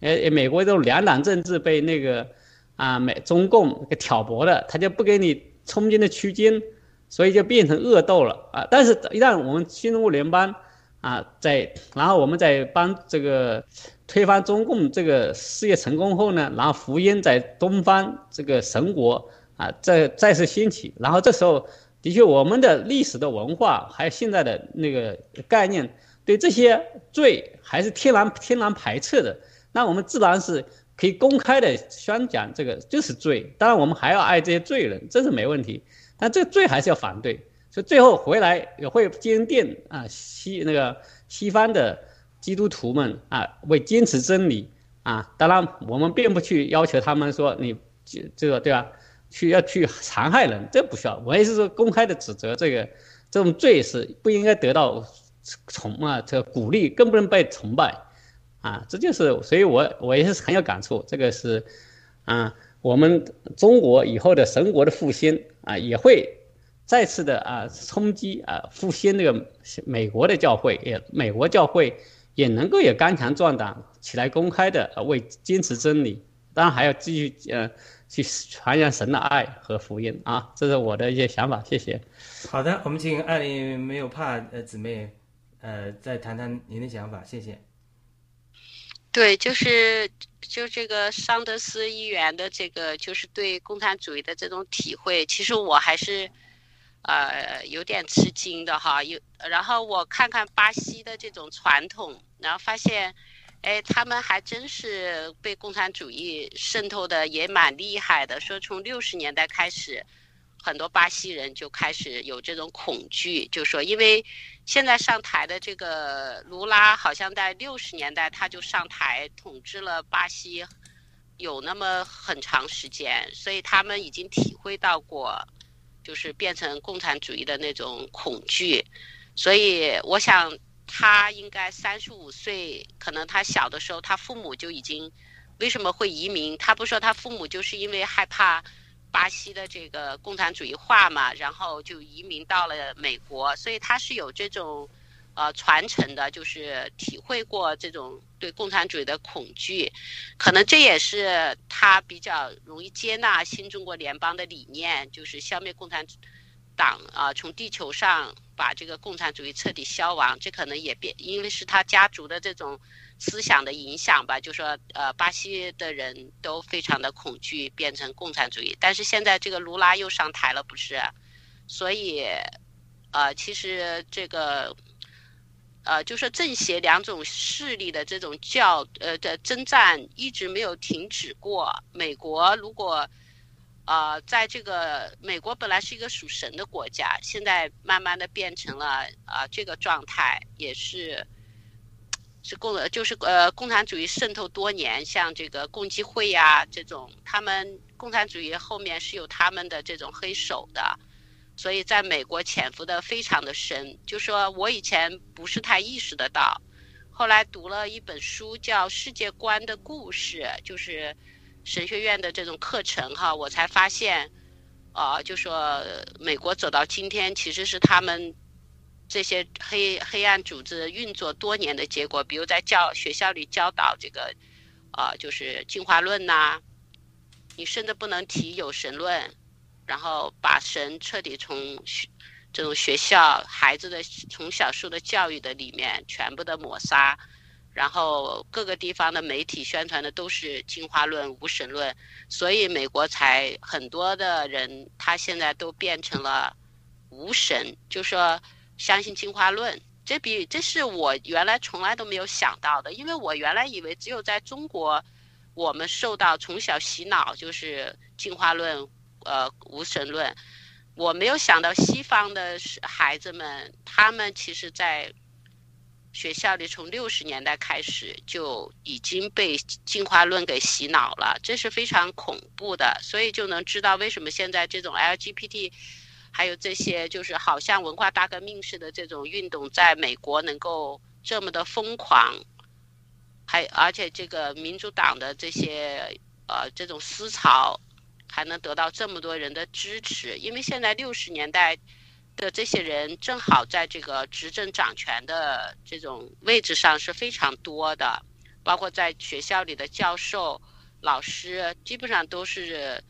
呃，美国这种两党政治被那个啊美中共给挑拨了，他就不给你充进的区间，所以就变成恶斗了啊。但是，一旦我们新中国联邦。啊，在然后我们在帮这个推翻中共这个事业成功后呢，然后福音在东方这个神国啊再再次兴起，然后这时候的确我们的历史的文化还有现在的那个概念对这些罪还是天然天然排斥的，那我们自然是可以公开的宣讲这个就是罪，当然我们还要爱这些罪人，这是没问题，但这个罪还是要反对。所以最后回来也会坚定啊西那个西方的基督徒们啊为坚持真理啊，当然我们并不去要求他们说你这这个对吧？去要去残害人，这不需要。我也是说公开的指责这个这种罪是不应该得到崇啊这个鼓励，更不能被崇拜啊。这就是所以我我也是很有感触。这个是啊我们中国以后的神国的复兴啊也会。再次的啊冲击啊复兴那个美国的教会也美国教会也能够也刚强壮胆起来公开的为坚持真理，当然还要继续呃去传扬神的爱和福音啊，这是我的一些想法，谢谢。好的，我们请艾琳没有怕呃姊妹呃再谈谈您的想法，谢谢。对，就是就这个桑德斯议员的这个就是对共产主义的这种体会，其实我还是。呃，有点吃惊的哈，有，然后我看看巴西的这种传统，然后发现，哎，他们还真是被共产主义渗透的也蛮厉害的。说从六十年代开始，很多巴西人就开始有这种恐惧，就说因为现在上台的这个卢拉，好像在六十年代他就上台统治了巴西，有那么很长时间，所以他们已经体会到过。就是变成共产主义的那种恐惧，所以我想他应该三十五岁，可能他小的时候他父母就已经为什么会移民？他不说他父母就是因为害怕巴西的这个共产主义化嘛，然后就移民到了美国，所以他是有这种。呃，传承的就是体会过这种对共产主义的恐惧，可能这也是他比较容易接纳新中国联邦的理念，就是消灭共产党啊，从地球上把这个共产主义彻底消亡。这可能也变，因为是他家族的这种思想的影响吧。就说呃，巴西的人都非常的恐惧变成共产主义，但是现在这个卢拉又上台了，不是？所以，呃，其实这个。呃，就说政邪两种势力的这种较呃的征战一直没有停止过。美国如果，呃，在这个美国本来是一个属神的国家，现在慢慢的变成了啊这个状态，也是是共就是呃共产主义渗透多年，像这个共济会呀这种，他们共产主义后面是有他们的这种黑手的。所以，在美国潜伏的非常的深，就说我以前不是太意识得到，后来读了一本书叫《世界观的故事》，就是神学院的这种课程哈，我才发现，啊，就说美国走到今天，其实是他们这些黑黑暗组织运作多年的结果。比如在教学校里教导这个，啊，就是进化论呐，你甚至不能提有神论。然后把神彻底从这种学校孩子的从小受的教育的里面全部的抹杀，然后各个地方的媒体宣传的都是进化论、无神论，所以美国才很多的人他现在都变成了无神，就说相信进化论。这比这是我原来从来都没有想到的，因为我原来以为只有在中国，我们受到从小洗脑就是进化论，呃，无神论。我没有想到西方的孩子们，他们其实，在学校里从六十年代开始就已经被进化论给洗脑了，这是非常恐怖的。所以就能知道为什么现在这种 LGBT。还有这些，就是好像文化大革命似的这种运动，在美国能够这么的疯狂，还而且这个民主党的这些呃这种思潮，还能得到这么多人的支持，因为现在六十年代的这些人正好在这个执政掌权的这种位置上是非常多的，包括在学校里的教授、老师，基本上都是。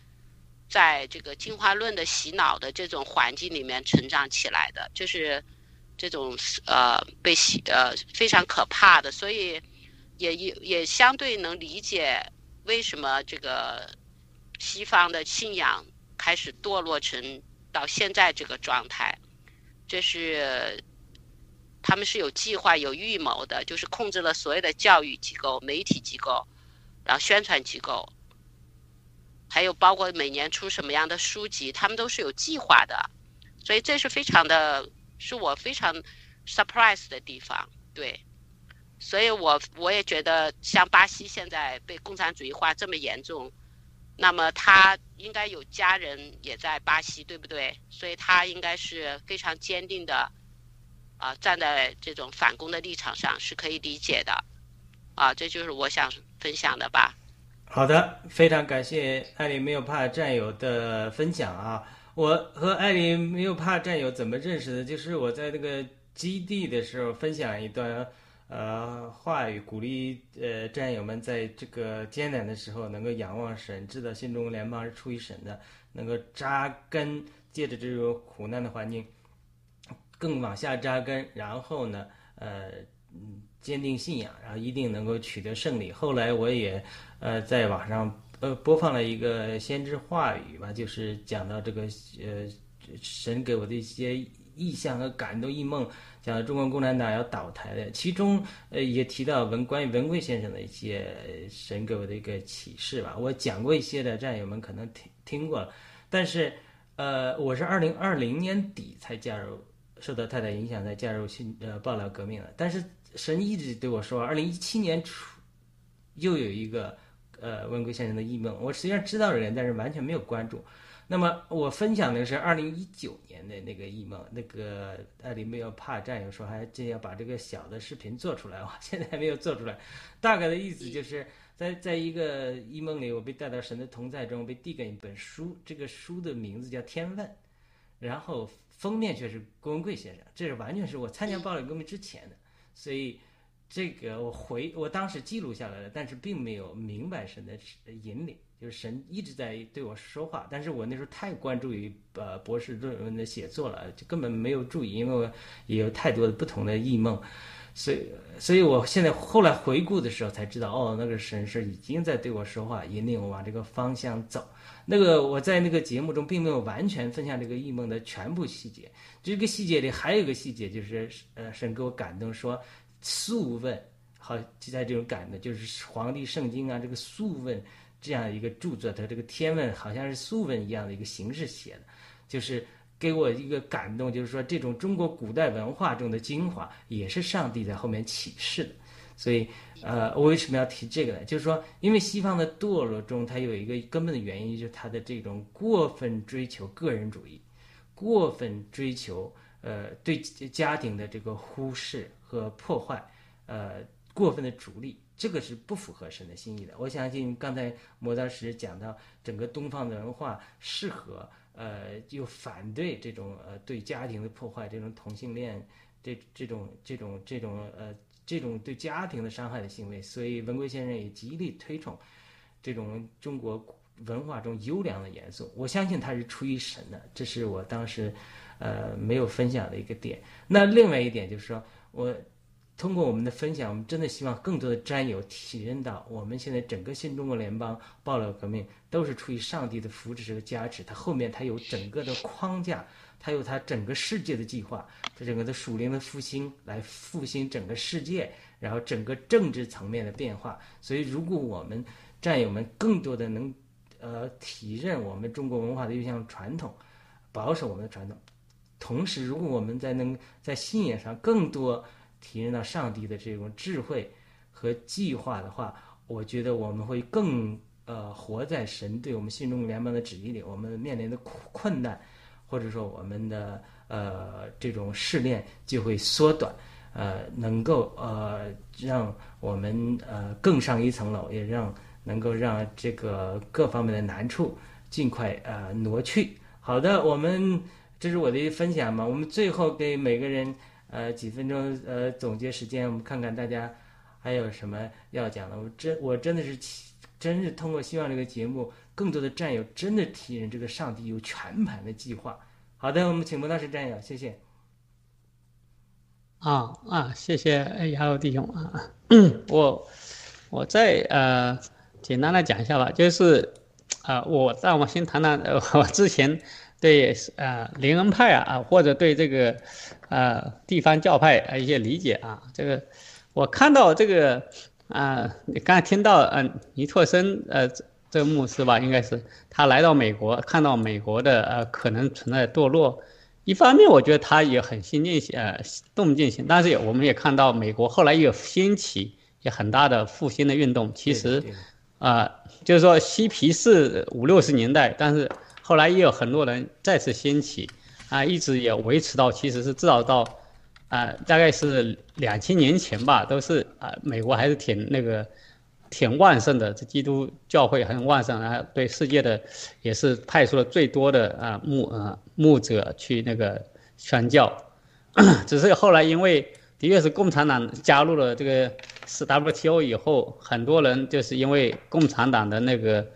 在这个进化论的洗脑的这种环境里面成长起来的，就是这种呃被洗呃非常可怕的，所以也也也相对能理解为什么这个西方的信仰开始堕落成到现在这个状态，这是他们是有计划有预谋的，就是控制了所有的教育机构、媒体机构，然后宣传机构。还有包括每年出什么样的书籍，他们都是有计划的，所以这是非常的，是我非常 surprise 的地方。对，所以我我也觉得，像巴西现在被共产主义化这么严重，那么他应该有家人也在巴西，对不对？所以他应该是非常坚定的，啊，站在这种反攻的立场上是可以理解的，啊，这就是我想分享的吧。好的，非常感谢艾琳没有怕战友的分享啊！我和艾琳没有怕战友怎么认识的？就是我在那个基地的时候分享一段呃话语，鼓励呃战友们在这个艰难的时候能够仰望神，知道心中联邦是出于神的，能够扎根，借着这种苦难的环境更往下扎根，然后呢，呃，坚定信仰，然后一定能够取得胜利。后来我也。呃，在网上呃播放了一个先知话语吧，就是讲到这个呃神给我的一些意象和感动异梦，讲中国共产党要倒台的，其中呃也提到文关于文贵先生的一些神给我的一个启示吧。我讲过一些的战友们可能听听过了，但是呃我是二零二零年底才加入，受到太太影响才加入新呃爆料革命的，但是神一直对我说，二零一七年初又有一个。呃，文贵先生的异梦，我实际上知道人，但是完全没有关注。那么我分享的是二零一九年的那个异梦，那个艾琳没有怕战友说还真要把这个小的视频做出来，我 (laughs) 现在还没有做出来。大概的意思就是在在一个异梦里，我被带到神的同在中，被递给一本书，这个书的名字叫《天问》，然后封面却是郭文贵先生，这是完全是我参加暴力革命之前的，所以。这个我回我当时记录下来了，但是并没有明白神的引领，就是神一直在对我说话，但是我那时候太关注于呃博士论文的写作了，就根本没有注意，因为我也有太多的不同的异梦，所以所以我现在后来回顾的时候才知道，哦，那个神是已经在对我说话，引领我往这个方向走。那个我在那个节目中并没有完全分享这个异梦的全部细节，这个细节里还有一个细节就是呃神给我感动说。素问，好，就在这种感的，就是皇帝圣经啊，这个素问这样一个著作，它这个天问好像是素问一样的一个形式写的，就是给我一个感动，就是说这种中国古代文化中的精华，也是上帝在后面启示的。所以，呃，我为什么要提这个呢？就是说，因为西方的堕落中，它有一个根本的原因，就是它的这种过分追求个人主义，过分追求呃对家庭的这个忽视。和破坏，呃，过分的逐利，这个是不符合神的心意的。我相信刚才摩道师讲到，整个东方的文化适合，呃，又反对这种呃对家庭的破坏，这种同性恋，这这种这种这种呃这种对家庭的伤害的行为。所以文贵先生也极力推崇这种中国文化中优良的元素。我相信他是出于神的，这是我当时。呃没有分享的一个点。那另外一点就是说，我通过我们的分享，我们真的希望更多的战友体认到，我们现在整个新中国联邦爆料革命都是出于上帝的扶持和加持，它后面它有整个的框架，它有它整个世界的计划，它整个的属灵的复兴来复兴整个世界，然后整个政治层面的变化。所以，如果我们战友们更多的能呃体认我们中国文化的一项传统，保守我们的传统，同时，如果我们在能在信仰上更多。体验到上帝的这种智慧和计划的话，我觉得我们会更呃活在神对我们心中联邦的旨意里。我们面临的困困难，或者说我们的呃这种试炼就会缩短，呃，能够呃让我们呃更上一层楼，也让能够让这个各方面的难处尽快呃挪去。好的，我们这是我的分享嘛。我们最后给每个人。呃，几分钟呃总结时间，我们看看大家还有什么要讲的。我真我真的是，真是通过希望这个节目，更多的战友真的体认这个上帝有全盘的计划。好的，我们请博大师战友，谢谢。啊啊，谢谢哎，亚欧弟兄啊，(clears throat) 我我再呃简单的讲一下吧，就是啊，我让我先谈谈我之前。对，呃，灵恩派啊，啊，或者对这个，呃，地方教派啊一些理解啊，这个，我看到这个，啊，你刚才听到，嗯，尼特森，呃，这个牧师吧，应该是他来到美国，看到美国的呃可能存在堕落，一方面我觉得他也很先进性，呃，动静性，但是我们也看到美国后来也有兴起，也很大的复兴的运动，其实，啊，就是说嬉皮士五六十年代，但是。后来也有很多人再次兴起，啊，一直也维持到，其实是至少到，啊，大概是两千年前吧，都是啊，美国还是挺那个，挺旺盛的，这基督教会很旺盛，然后对世界的也是派出了最多的啊牧啊牧者去那个宣教，(coughs) 只是后来因为的确是共产党加入了这个是 WTO 以后，很多人就是因为共产党的那个。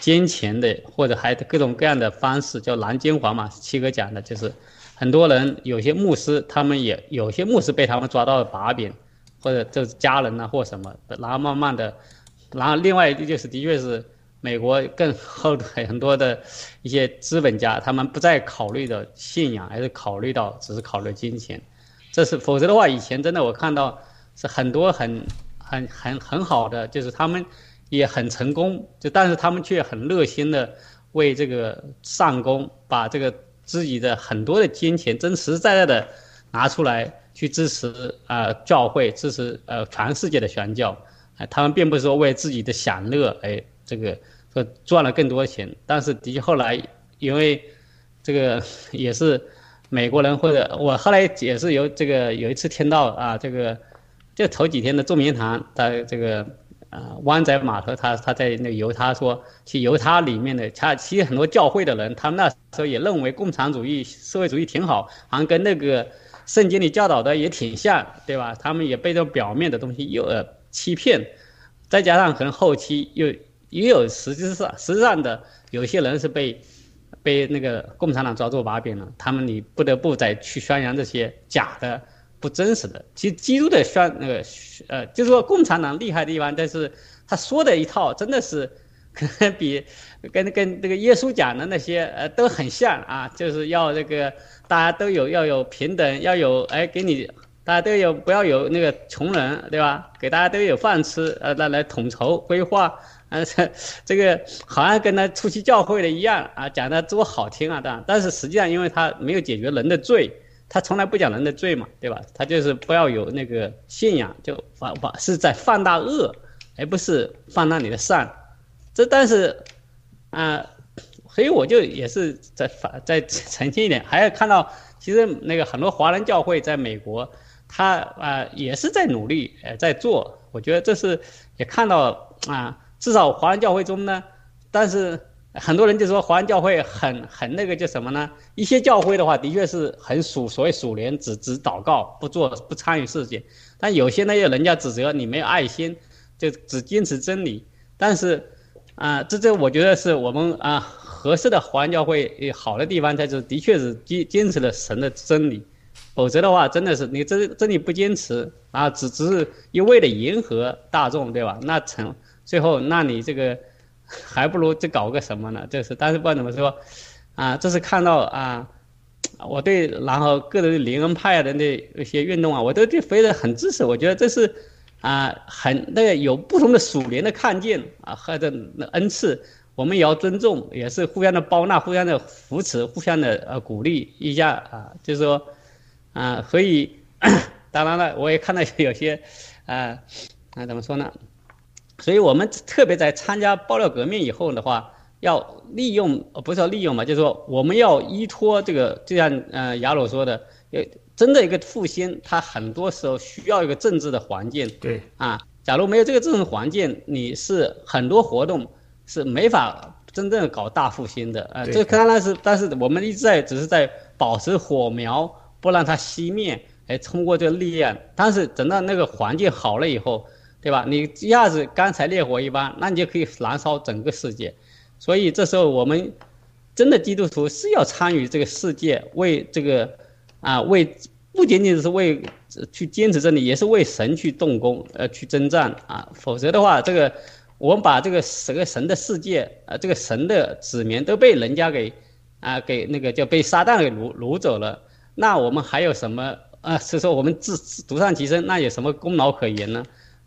金钱的，或者还各种各样的方式，叫蓝金黄嘛。七哥讲的就是，很多人有些牧师，他们也有些牧师被他们抓到了把柄，或者就是家人呐或什么，然后慢慢的，然后另外一就是，的确是美国更后很多的一些资本家，他们不再考虑的信仰，还是考虑到只是考虑金钱，这是否则的话，以前真的我看到是很多很很很很好的，就是他们。也很成功，就但是他们却很热心的为这个上工，把这个自己的很多的金钱真实在在的拿出来去支持啊教会，支持呃全世界的宣教，哎，他们并不是说为自己的享乐，哎，这个说赚了更多钱，但是的确后来因为这个也是美国人或者我后来也是有这个有一次听到啊这个就头几天的众民堂在这个。啊，湾仔码头，他他在那犹他说，去犹他里面的，他其实很多教会的人，他们那时候也认为共产主义、社会主义挺好，好像跟那个圣经里教导的也挺像，对吧？他们也被这表面的东西又呃欺骗，再加上可能后期又也有实质上实质上的有些人是被被那个共产党抓住把柄了，他们你不得不再去宣扬这些假的。不真实的，其实基督的宣那个呃，就是说共产党厉害的地方，但是他说的一套真的是 (laughs) 可能比跟跟这个耶稣讲的那些呃都很像啊，就是要这个大家都有要有平等，要有哎给你大家都有不要有那个穷人对吧？给大家都有饭吃呃来来统筹规划啊这 (laughs) 这个好像跟他初期教会的一样啊讲的多好听啊但但是实际上因为他没有解决人的罪。他从来不讲人的罪嘛，对吧？他就是不要有那个信仰，就放放是在放大恶，而不是放大你的善。这但是，啊，所以我就也是在反在澄清一点，还要看到，其实那个很多华人教会在美国，他啊也是在努力，呃，在做。我觉得这是也看到啊，至少华人教会中呢，但是。很多人就说华人教会很很那个叫什么呢？一些教会的话，的确是很属所谓属灵，只只祷告，不做不参与事情。但有些呢，有人家指责你没有爱心，就只坚持真理。但是，啊，这这我觉得是我们啊合适的华人教会好的地方，在这的确是坚坚持了神的真理，否则的话，真的是你真真理不坚持啊，只只是一味的迎合大众，对吧？那成最后，那你这个还不如再搞个什么呢？就是，但是不管怎么说，啊，这是看到啊，我对然后各种灵恩派的那一些运动啊，我都对非常很支持，我觉得这是。啊，很那个有不同的属灵的看见啊，或者恩赐，我们也要尊重，也是互相的包纳、互相的扶持、互相的呃鼓励一下啊，就是说啊，所以 (coughs) 当然了，我也看到有些啊啊怎么说呢？所以我们特别在参加爆料革命以后的话，要利用不是要利用嘛，就是说我们要依托这个，就像呃雅鲁说的，呃。真的一个复兴，它很多时候需要一个政治的环境。对啊，假如没有这个政治环境，你是很多活动是没法真正搞大复兴的。呃，这当然是，但是我们一直在只是在保持火苗，不让它熄灭，哎，通过这个力量。但是等到那个环境好了以后，对吧？你一下子干柴烈火一般，那你就可以燃烧整个世界。所以这时候我们真的基督徒是要参与这个世界，为这个啊为。不仅仅是为去坚持真理，也是为神去动工，呃，去征战啊。否则的话，这个我们把这个整个神的世界，呃，这个神的子民都被人家给啊，给那个叫被撒旦给掳掳走了，那我们还有什么啊？是说我们自独善其身，那有什么功劳可言呢？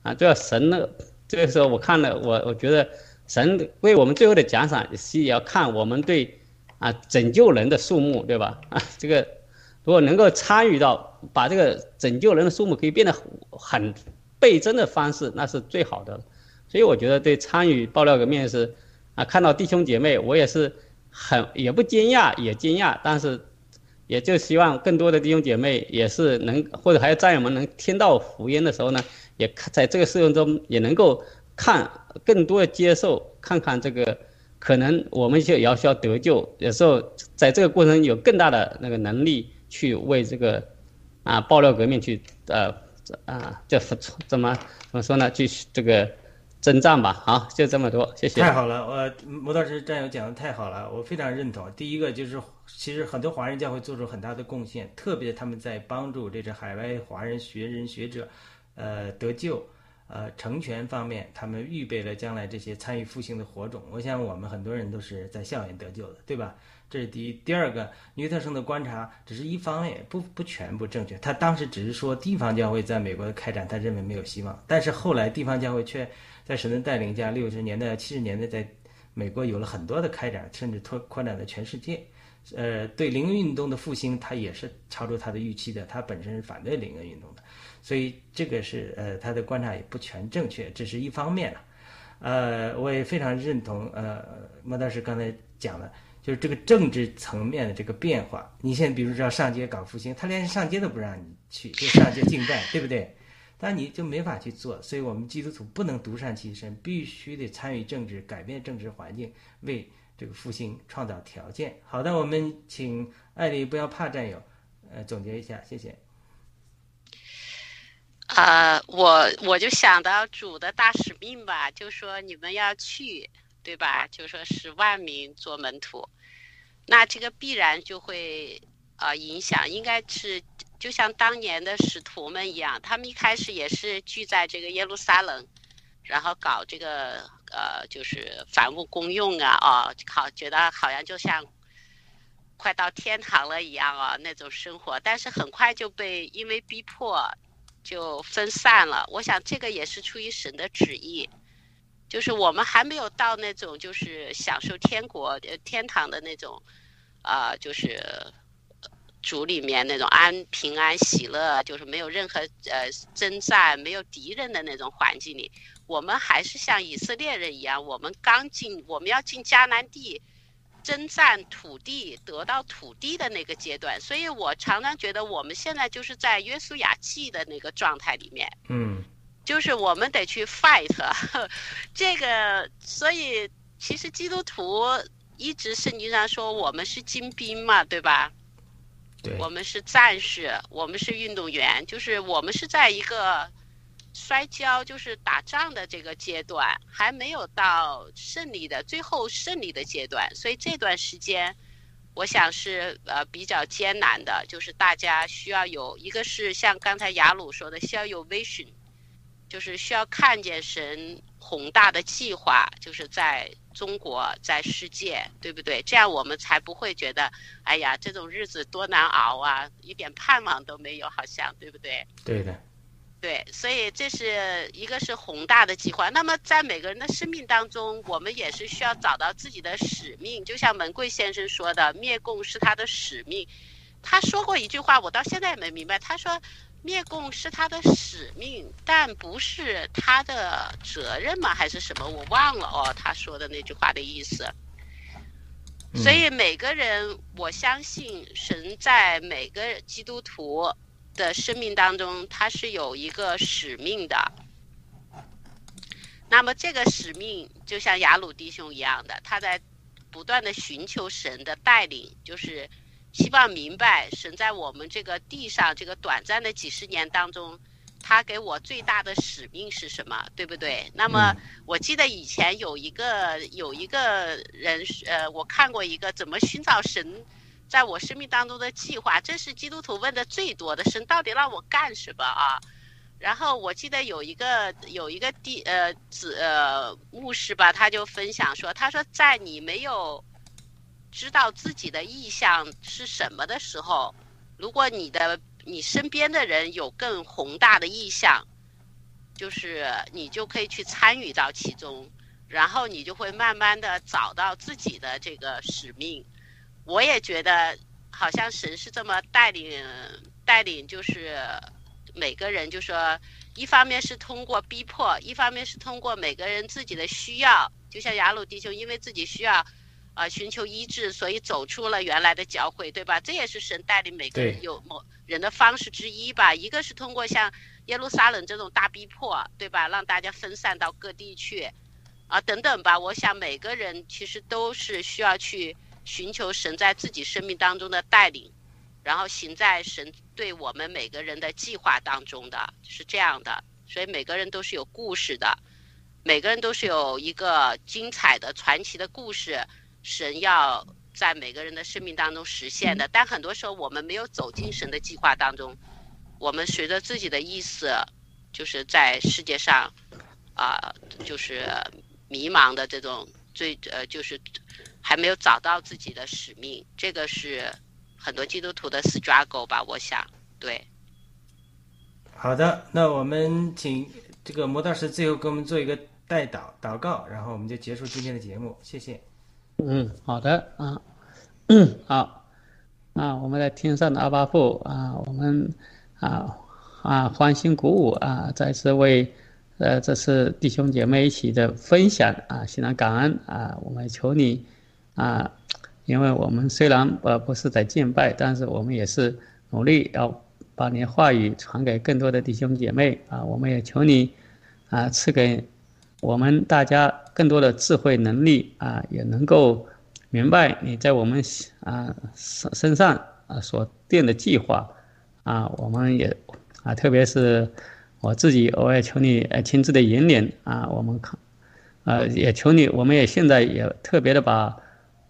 啊，这神呢，这个时候我看了，我我觉得神为我们最后的奖赏是也要看我们对啊拯救人的数目，对吧？(laughs) 啊，这个。如果能够参与到把这个拯救人的数目可以变得很倍增的方式，那是最好的。所以我觉得对参与爆料革命是啊，看到弟兄姐妹，我也是很也不惊讶，也惊讶，但是也就希望更多的弟兄姐妹也是能或者还有战友们能听到福音的时候呢，也看在这个事情中也能够看更多的接受，看看这个可能我们就也要需要得救，有时候在这个过程有更大的那个能力。去为这个啊爆料革命去呃啊就是怎么怎么说呢？去这个征战吧。好，就这么多，谢谢。太好了，我摩道师战友讲的太好了，我非常认同。第一个就是，其实很多华人教会做出很大的贡献，特别他们在帮助这个海外华人学人学者呃得救呃成全方面，他们预备了将来这些参与复兴的火种。我想我们很多人都是在校园得救的，对吧？这是第一，第二个，尼特生的观察只是一方面，不不全部正确。他当时只是说地方教会在美国的开展，他认为没有希望。但是后来地方教会却在神的带领下，六十年代、七十年代在美国有了很多的开展，甚至拓扩展到全世界。呃，对灵运动的复兴，他也是超出他的预期的。他本身是反对灵运动，所以这个是呃他的观察也不全正确，这是一方面了。呃，我也非常认同呃莫大师刚才讲的。就是这个政治层面的这个变化，你现在比如说要上街搞复兴，他连上街都不让你去，就上街敬拜，对不对？(laughs) 但你就没法去做，所以我们基督徒不能独善其身，必须得参与政治，改变政治环境，为这个复兴创造条件。好的，我们请艾丽不要怕战友，呃，总结一下，谢谢。啊，我我就想到主的大使命吧，就说你们要去。对吧？就说十万名做门徒，那这个必然就会呃影响，应该是就像当年的使徒们一样，他们一开始也是聚在这个耶路撒冷，然后搞这个呃就是凡物公用啊，哦，好觉得好像就像快到天堂了一样啊那种生活，但是很快就被因为逼迫就分散了。我想这个也是出于神的旨意。就是我们还没有到那种就是享受天国呃天堂的那种，啊，就是主里面那种安平安喜乐，就是没有任何呃征战、没有敌人的那种环境里，我们还是像以色列人一样，我们刚进，我们要进迦南地，征战土地，得到土地的那个阶段。所以我常常觉得我们现在就是在约书亚记的那个状态里面。嗯。就是我们得去 fight，(laughs) 这个，所以其实基督徒一直圣经上说我们是精兵嘛，对吧？对。我们是战士，我们是运动员，就是我们是在一个摔跤，就是打仗的这个阶段，还没有到胜利的最后胜利的阶段，所以这段时间，我想是呃比较艰难的，就是大家需要有一个是像刚才雅鲁说的，需要有 vision，就是需要看见神宏大的计划，就是在中国，在世界，对不对？这样我们才不会觉得，哎呀，这种日子多难熬啊，一点盼望都没有，好像，对不对？对的，对，所以这是一个是宏大的计划。那么在每个人的生命当中，我们也是需要找到自己的使命。就像门贵先生说的，灭共是他的使命。他说过一句话，我到现在也没明白。他说，灭共是他的使命，但不是他的责任吗？还是什么？我忘了哦。他说的那句话的意思。所以每个人，我相信神在每个基督徒的生命当中，他是有一个使命的。那么这个使命就像雅鲁弟兄一样的，他在不断的寻求神的带领，就是希望明白神在我们这个地上这个短暂的几十年当中，他给我最大的使命是什么，对不对？那么我记得以前有一个有一个人，呃，我看过一个怎么寻找神在我生命当中的计划，这是基督徒问的最多的，神到底让我干什么啊？然后我记得有一个有一个弟呃子呃牧师吧，他就分享说，他说在你没有知道自己的意向是什么的时候，如果你的你身边的人有更宏大的意向，就是你就可以去参与到其中，然后你就会慢慢的找到自己的这个使命。我也觉得好像神是这么带领带领，就是。每个人就说，一方面是通过逼迫，一方面是通过每个人自己的需要。就像雅鲁弟兄，因为自己需要，啊，寻求医治，所以走出了原来的教会，对吧？这也是神带领每个人有某人的方式之一吧。一个是通过像耶路撒冷这种大逼迫，对吧？让大家分散到各地去，啊，等等吧。我想每个人其实都是需要去寻求神在自己生命当中的带领。然后行在神对我们每个人的计划当中的是这样的，所以每个人都是有故事的，每个人都是有一个精彩的传奇的故事，神要在每个人的生命当中实现的。但很多时候我们没有走进神的计划当中，我们随着自己的意思，就是在世界上，啊，就是迷茫的这种最呃，就是还没有找到自己的使命，这个是。很多基督徒的 struggle 吧，我想，对。好的，那我们请这个魔道士最后给我们做一个代祷祷告，然后我们就结束今天的节目，谢谢。嗯，好的啊，(clears throat) 嗯，好啊，我们在天上的阿巴父啊，我们啊啊欢欣鼓舞啊，再次为呃这次弟兄姐妹一起的分享啊，心然感恩啊，我们求你啊。因为我们虽然呃不是在敬拜，但是我们也是努力要把你的话语传给更多的弟兄姐妹啊！我们也求你啊赐给我们大家更多的智慧能力啊，也能够明白你在我们啊身身上啊所定的计划啊！我们也啊，特别是我自己，我也求你呃亲自的引领啊！我们看呃也求你，我们也现在也特别的把。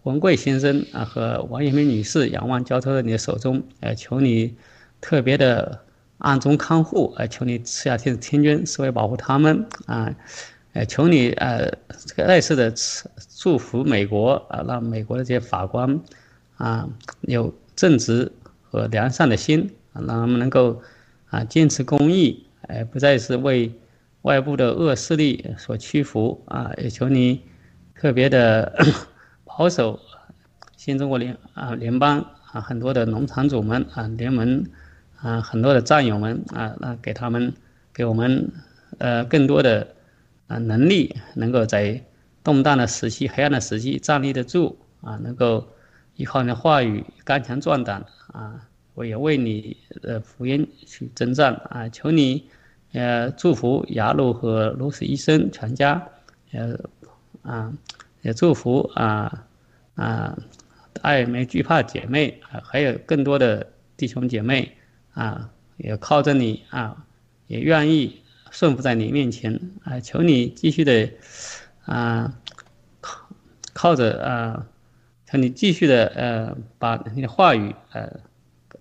文贵先生啊和王艳梅女士仰望交托在你的手中，呃，求你特别的暗中看护，呃，求你赐下天天君，是为保护他们啊，呃，求你呃这个再次的祝福美国啊，让美国的这些法官啊有正直和良善的心，让他们能够啊坚持公义，呃，不再是为外部的恶势力所屈服啊，也求你特别的。保守新中国联啊联邦啊很多的农场主们啊联盟啊很多的战友们啊那给他们给我们呃更多的啊能力，能够在动荡的时期、黑暗的时期站立得住啊，能够依靠你的话语刚强壮胆啊，我也为你的福音去征战啊，求你呃祝福雅鲁和卢斯医生全家呃啊。也祝福啊啊，爱没惧怕姐妹啊，还有更多的弟兄姐妹啊，也靠着你啊，也愿意顺服在你面前啊，求你继续的啊靠靠着啊，求你继续的呃把你的话语呃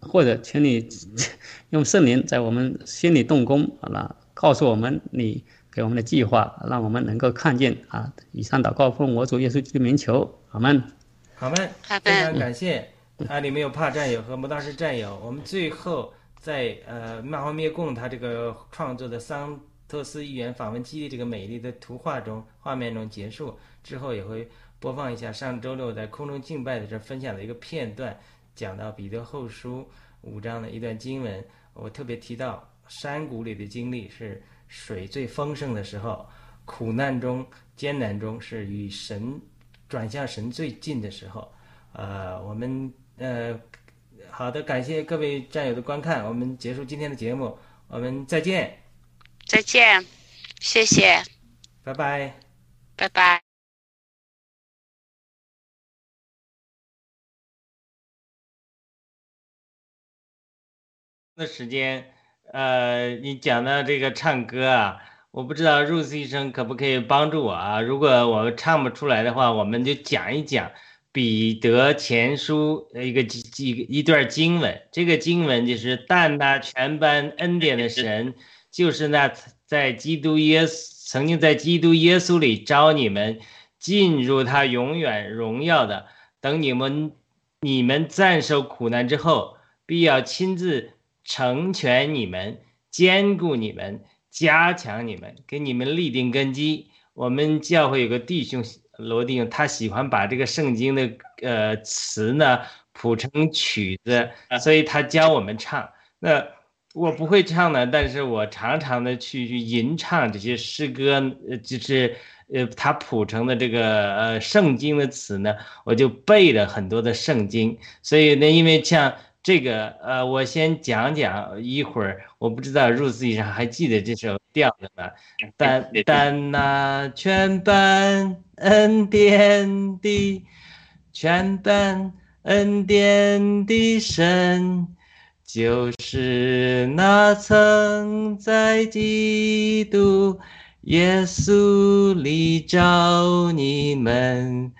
或者请你 (laughs) 用圣灵在我们心里动工，那告诉我们你给我们的计划，让我们能够看见啊。以上祷告奉我主耶稣基督名求，阿门。好们，好非常，感谢啊！里面有怕战友和摩道士战友，我们最后在呃漫画灭共他这个创作的桑托斯议员访问基地这个美丽的图画中画面中结束之后，也会播放一下上周六在空中敬拜的时候分享的一个片段，讲到彼得后书五章的一段经文，我特别提到山谷里的经历是水最丰盛的时候，苦难中、艰难中是与神转向神最近的时候。呃，我们呃，好的，感谢各位战友的观看，我们结束今天的节目，我们再见，再见，谢谢，拜拜。拜拜。的时间，呃，你讲的这个唱歌啊，我不知道 Rose 医生可不可以帮助我啊？如果我唱不出来的话，我们就讲一讲彼得前书的一个几几一段经文。这个经文就是“但那全班恩典的神，就是那在基督耶稣曾经在基督耶稣里招你们进入他永远荣耀的，等你们你们暂受苦难之后，必要亲自。”成全你们，兼顾你们，加强你们，给你们立定根基。我们教会有个弟兄罗定，他喜欢把这个圣经的呃词呢谱成曲子，所以他教我们唱。那我不会唱呢，但是我常常的去去吟唱这些诗歌，呃，就是呃他谱成的这个呃圣经的词呢，我就背了很多的圣经。所以呢，因为像。这个呃，我先讲讲一会儿，我不知道入字上还记得这首调子吗？但但那全班恩典的，全班恩典的神，就是那曾在基督耶稣里找你们。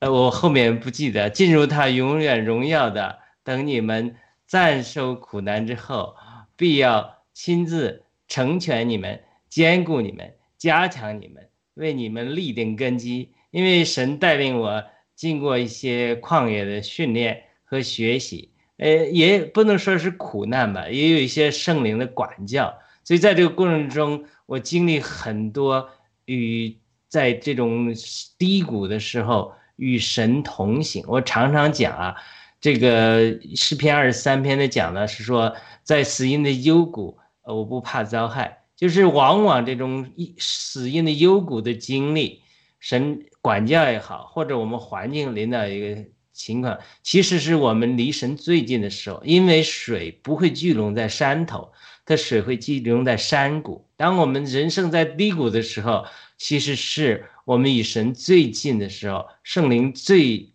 呃，我后面不记得，进入他永远荣耀的。等你们暂受苦难之后，必要亲自成全你们，兼顾你们，加强你们，为你们立定根基。因为神带领我经过一些旷野的训练和学习，呃，也不能说是苦难吧，也有一些圣灵的管教。所以在这个过程中，我经历很多与在这种低谷的时候与神同行。我常常讲啊。这个诗篇二十三篇的讲的是说，在死荫的幽谷，我不怕遭害。就是往往这种一死荫的幽谷的经历，神管教也好，或者我们环境临到一个情况，其实是我们离神最近的时候。因为水不会聚拢在山头，它水会聚拢在山谷。当我们人生在低谷的时候，其实是我们与神最近的时候，圣灵最。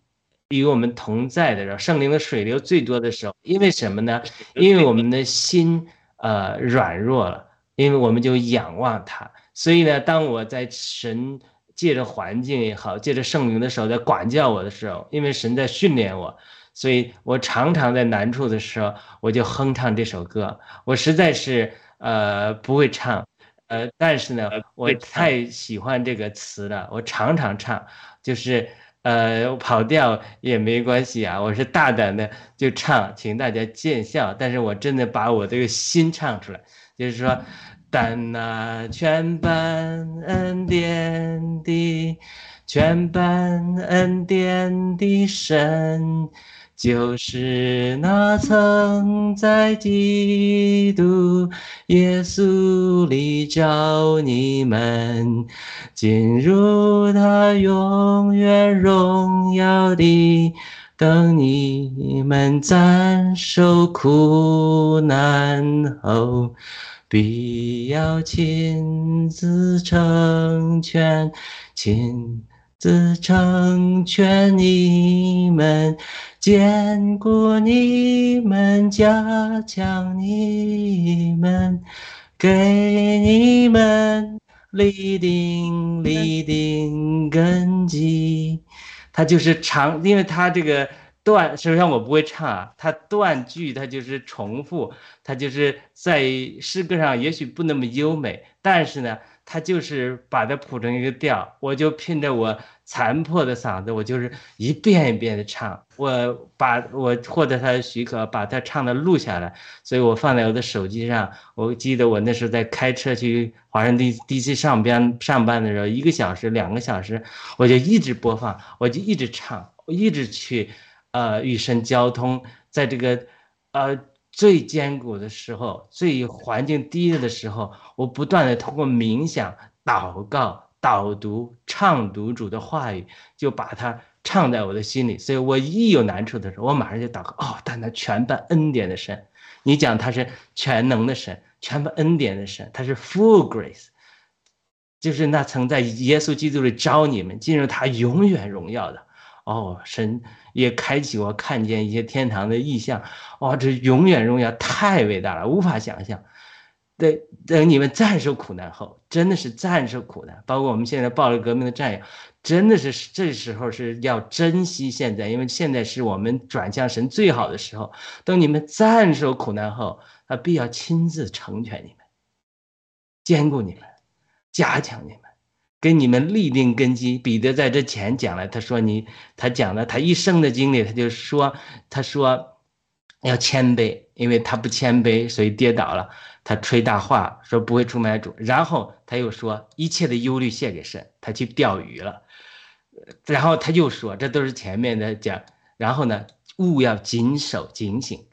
与我们同在的时候，圣灵的水流最多的时候，因为什么呢？因为我们的心呃软弱了，因为我们就仰望他。所以呢，当我在神借着环境也好，借着圣灵的时候，在管教我的时候，因为神在训练我，所以我常常在难处的时候，我就哼唱这首歌。我实在是呃不会唱，呃，但是呢，我太喜欢这个词了，我常常唱，就是。呃，跑调也没关系啊，我是大胆的就唱，请大家见笑。但是我真的把我这个心唱出来，就是说，但那全班恩典的，全班恩典的神。就是那曾在基督耶稣里召你们进入他永远荣耀的，等你们暂受苦难后，必要亲自成全，亲自成全你们。坚固你们，加强你们，给你们立定立定根基。他就是长，因为他这个断，实际上我不会唱啊，他断句，他就是重复，他就是在诗歌上也许不那么优美，但是呢。他就是把它谱成一个调，我就拼着我残破的嗓子，我就是一遍一遍的唱。我把我获得他的许可，把他唱的录下来，所以我放在我的手机上。我记得我那时候在开车去华盛顿 DC 上边上班的时候，一个小时、两个小时，我就一直播放，我就一直唱，我一直去，呃，与神交通，在这个，呃。最艰苦的时候，最环境低的时候，我不断的通过冥想、祷告、导读、唱读主的话语，就把它唱在我的心里。所以我一有难处的时候，我马上就祷告。哦，但他全班恩典的神，你讲他是全能的神，全班恩典的神，他是 full grace，就是那曾在耶稣基督里招你们进入他永远荣耀的。哦，神也开启我看见一些天堂的意象，哇，这永远荣耀太伟大了，无法想象。等等，你们战胜苦难后，真的是战胜苦难，包括我们现在暴力革命的战友，真的是这时候是要珍惜现在，因为现在是我们转向神最好的时候。等你们战胜苦难后，他必要亲自成全你们，兼顾你们，加强你们。给你们立定根基。彼得在这前讲了，他说你，他讲了他一生的经历，他就说，他说要谦卑，因为他不谦卑，所以跌倒了。他吹大话，说不会出卖主。然后他又说一切的忧虑献给神，他去钓鱼了。然后他又说，这都是前面的讲。然后呢，勿要谨守警醒，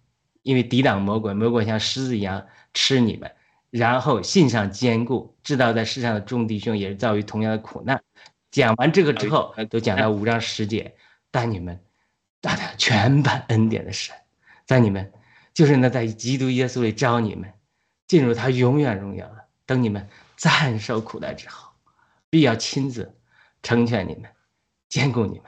因为抵挡魔鬼，魔鬼像狮子一样吃你们。然后信上坚固，知道在世上的众弟兄也是遭遇同样的苦难。讲完这个之后，都讲到五章十节，但你们，大家全班恩典的神，在你们，就是那在基督耶稣里招你们，进入他永远荣耀的。等你们暂受苦难之后，必要亲自成全你们，兼顾你们，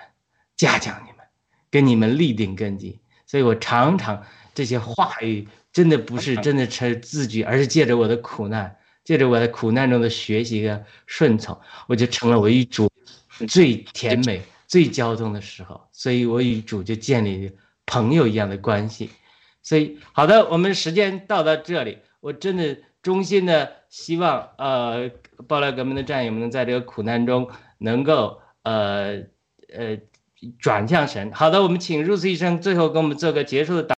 嘉奖你们，给你们立定根基。所以我常常这些话语。真的不是真的成自觉，而是借着我的苦难，借着我的苦难中的学习和顺从，我就成了我与主最甜美、最交通的时候。所以我与主就建立朋友一样的关系。所以，好的，我们时间到到这里，我真的衷心的希望，呃，暴乱革命的战友们能在这个苦难中能够，呃，呃，转向神。好的，我们请入 u 医生最后给我们做个结束的导。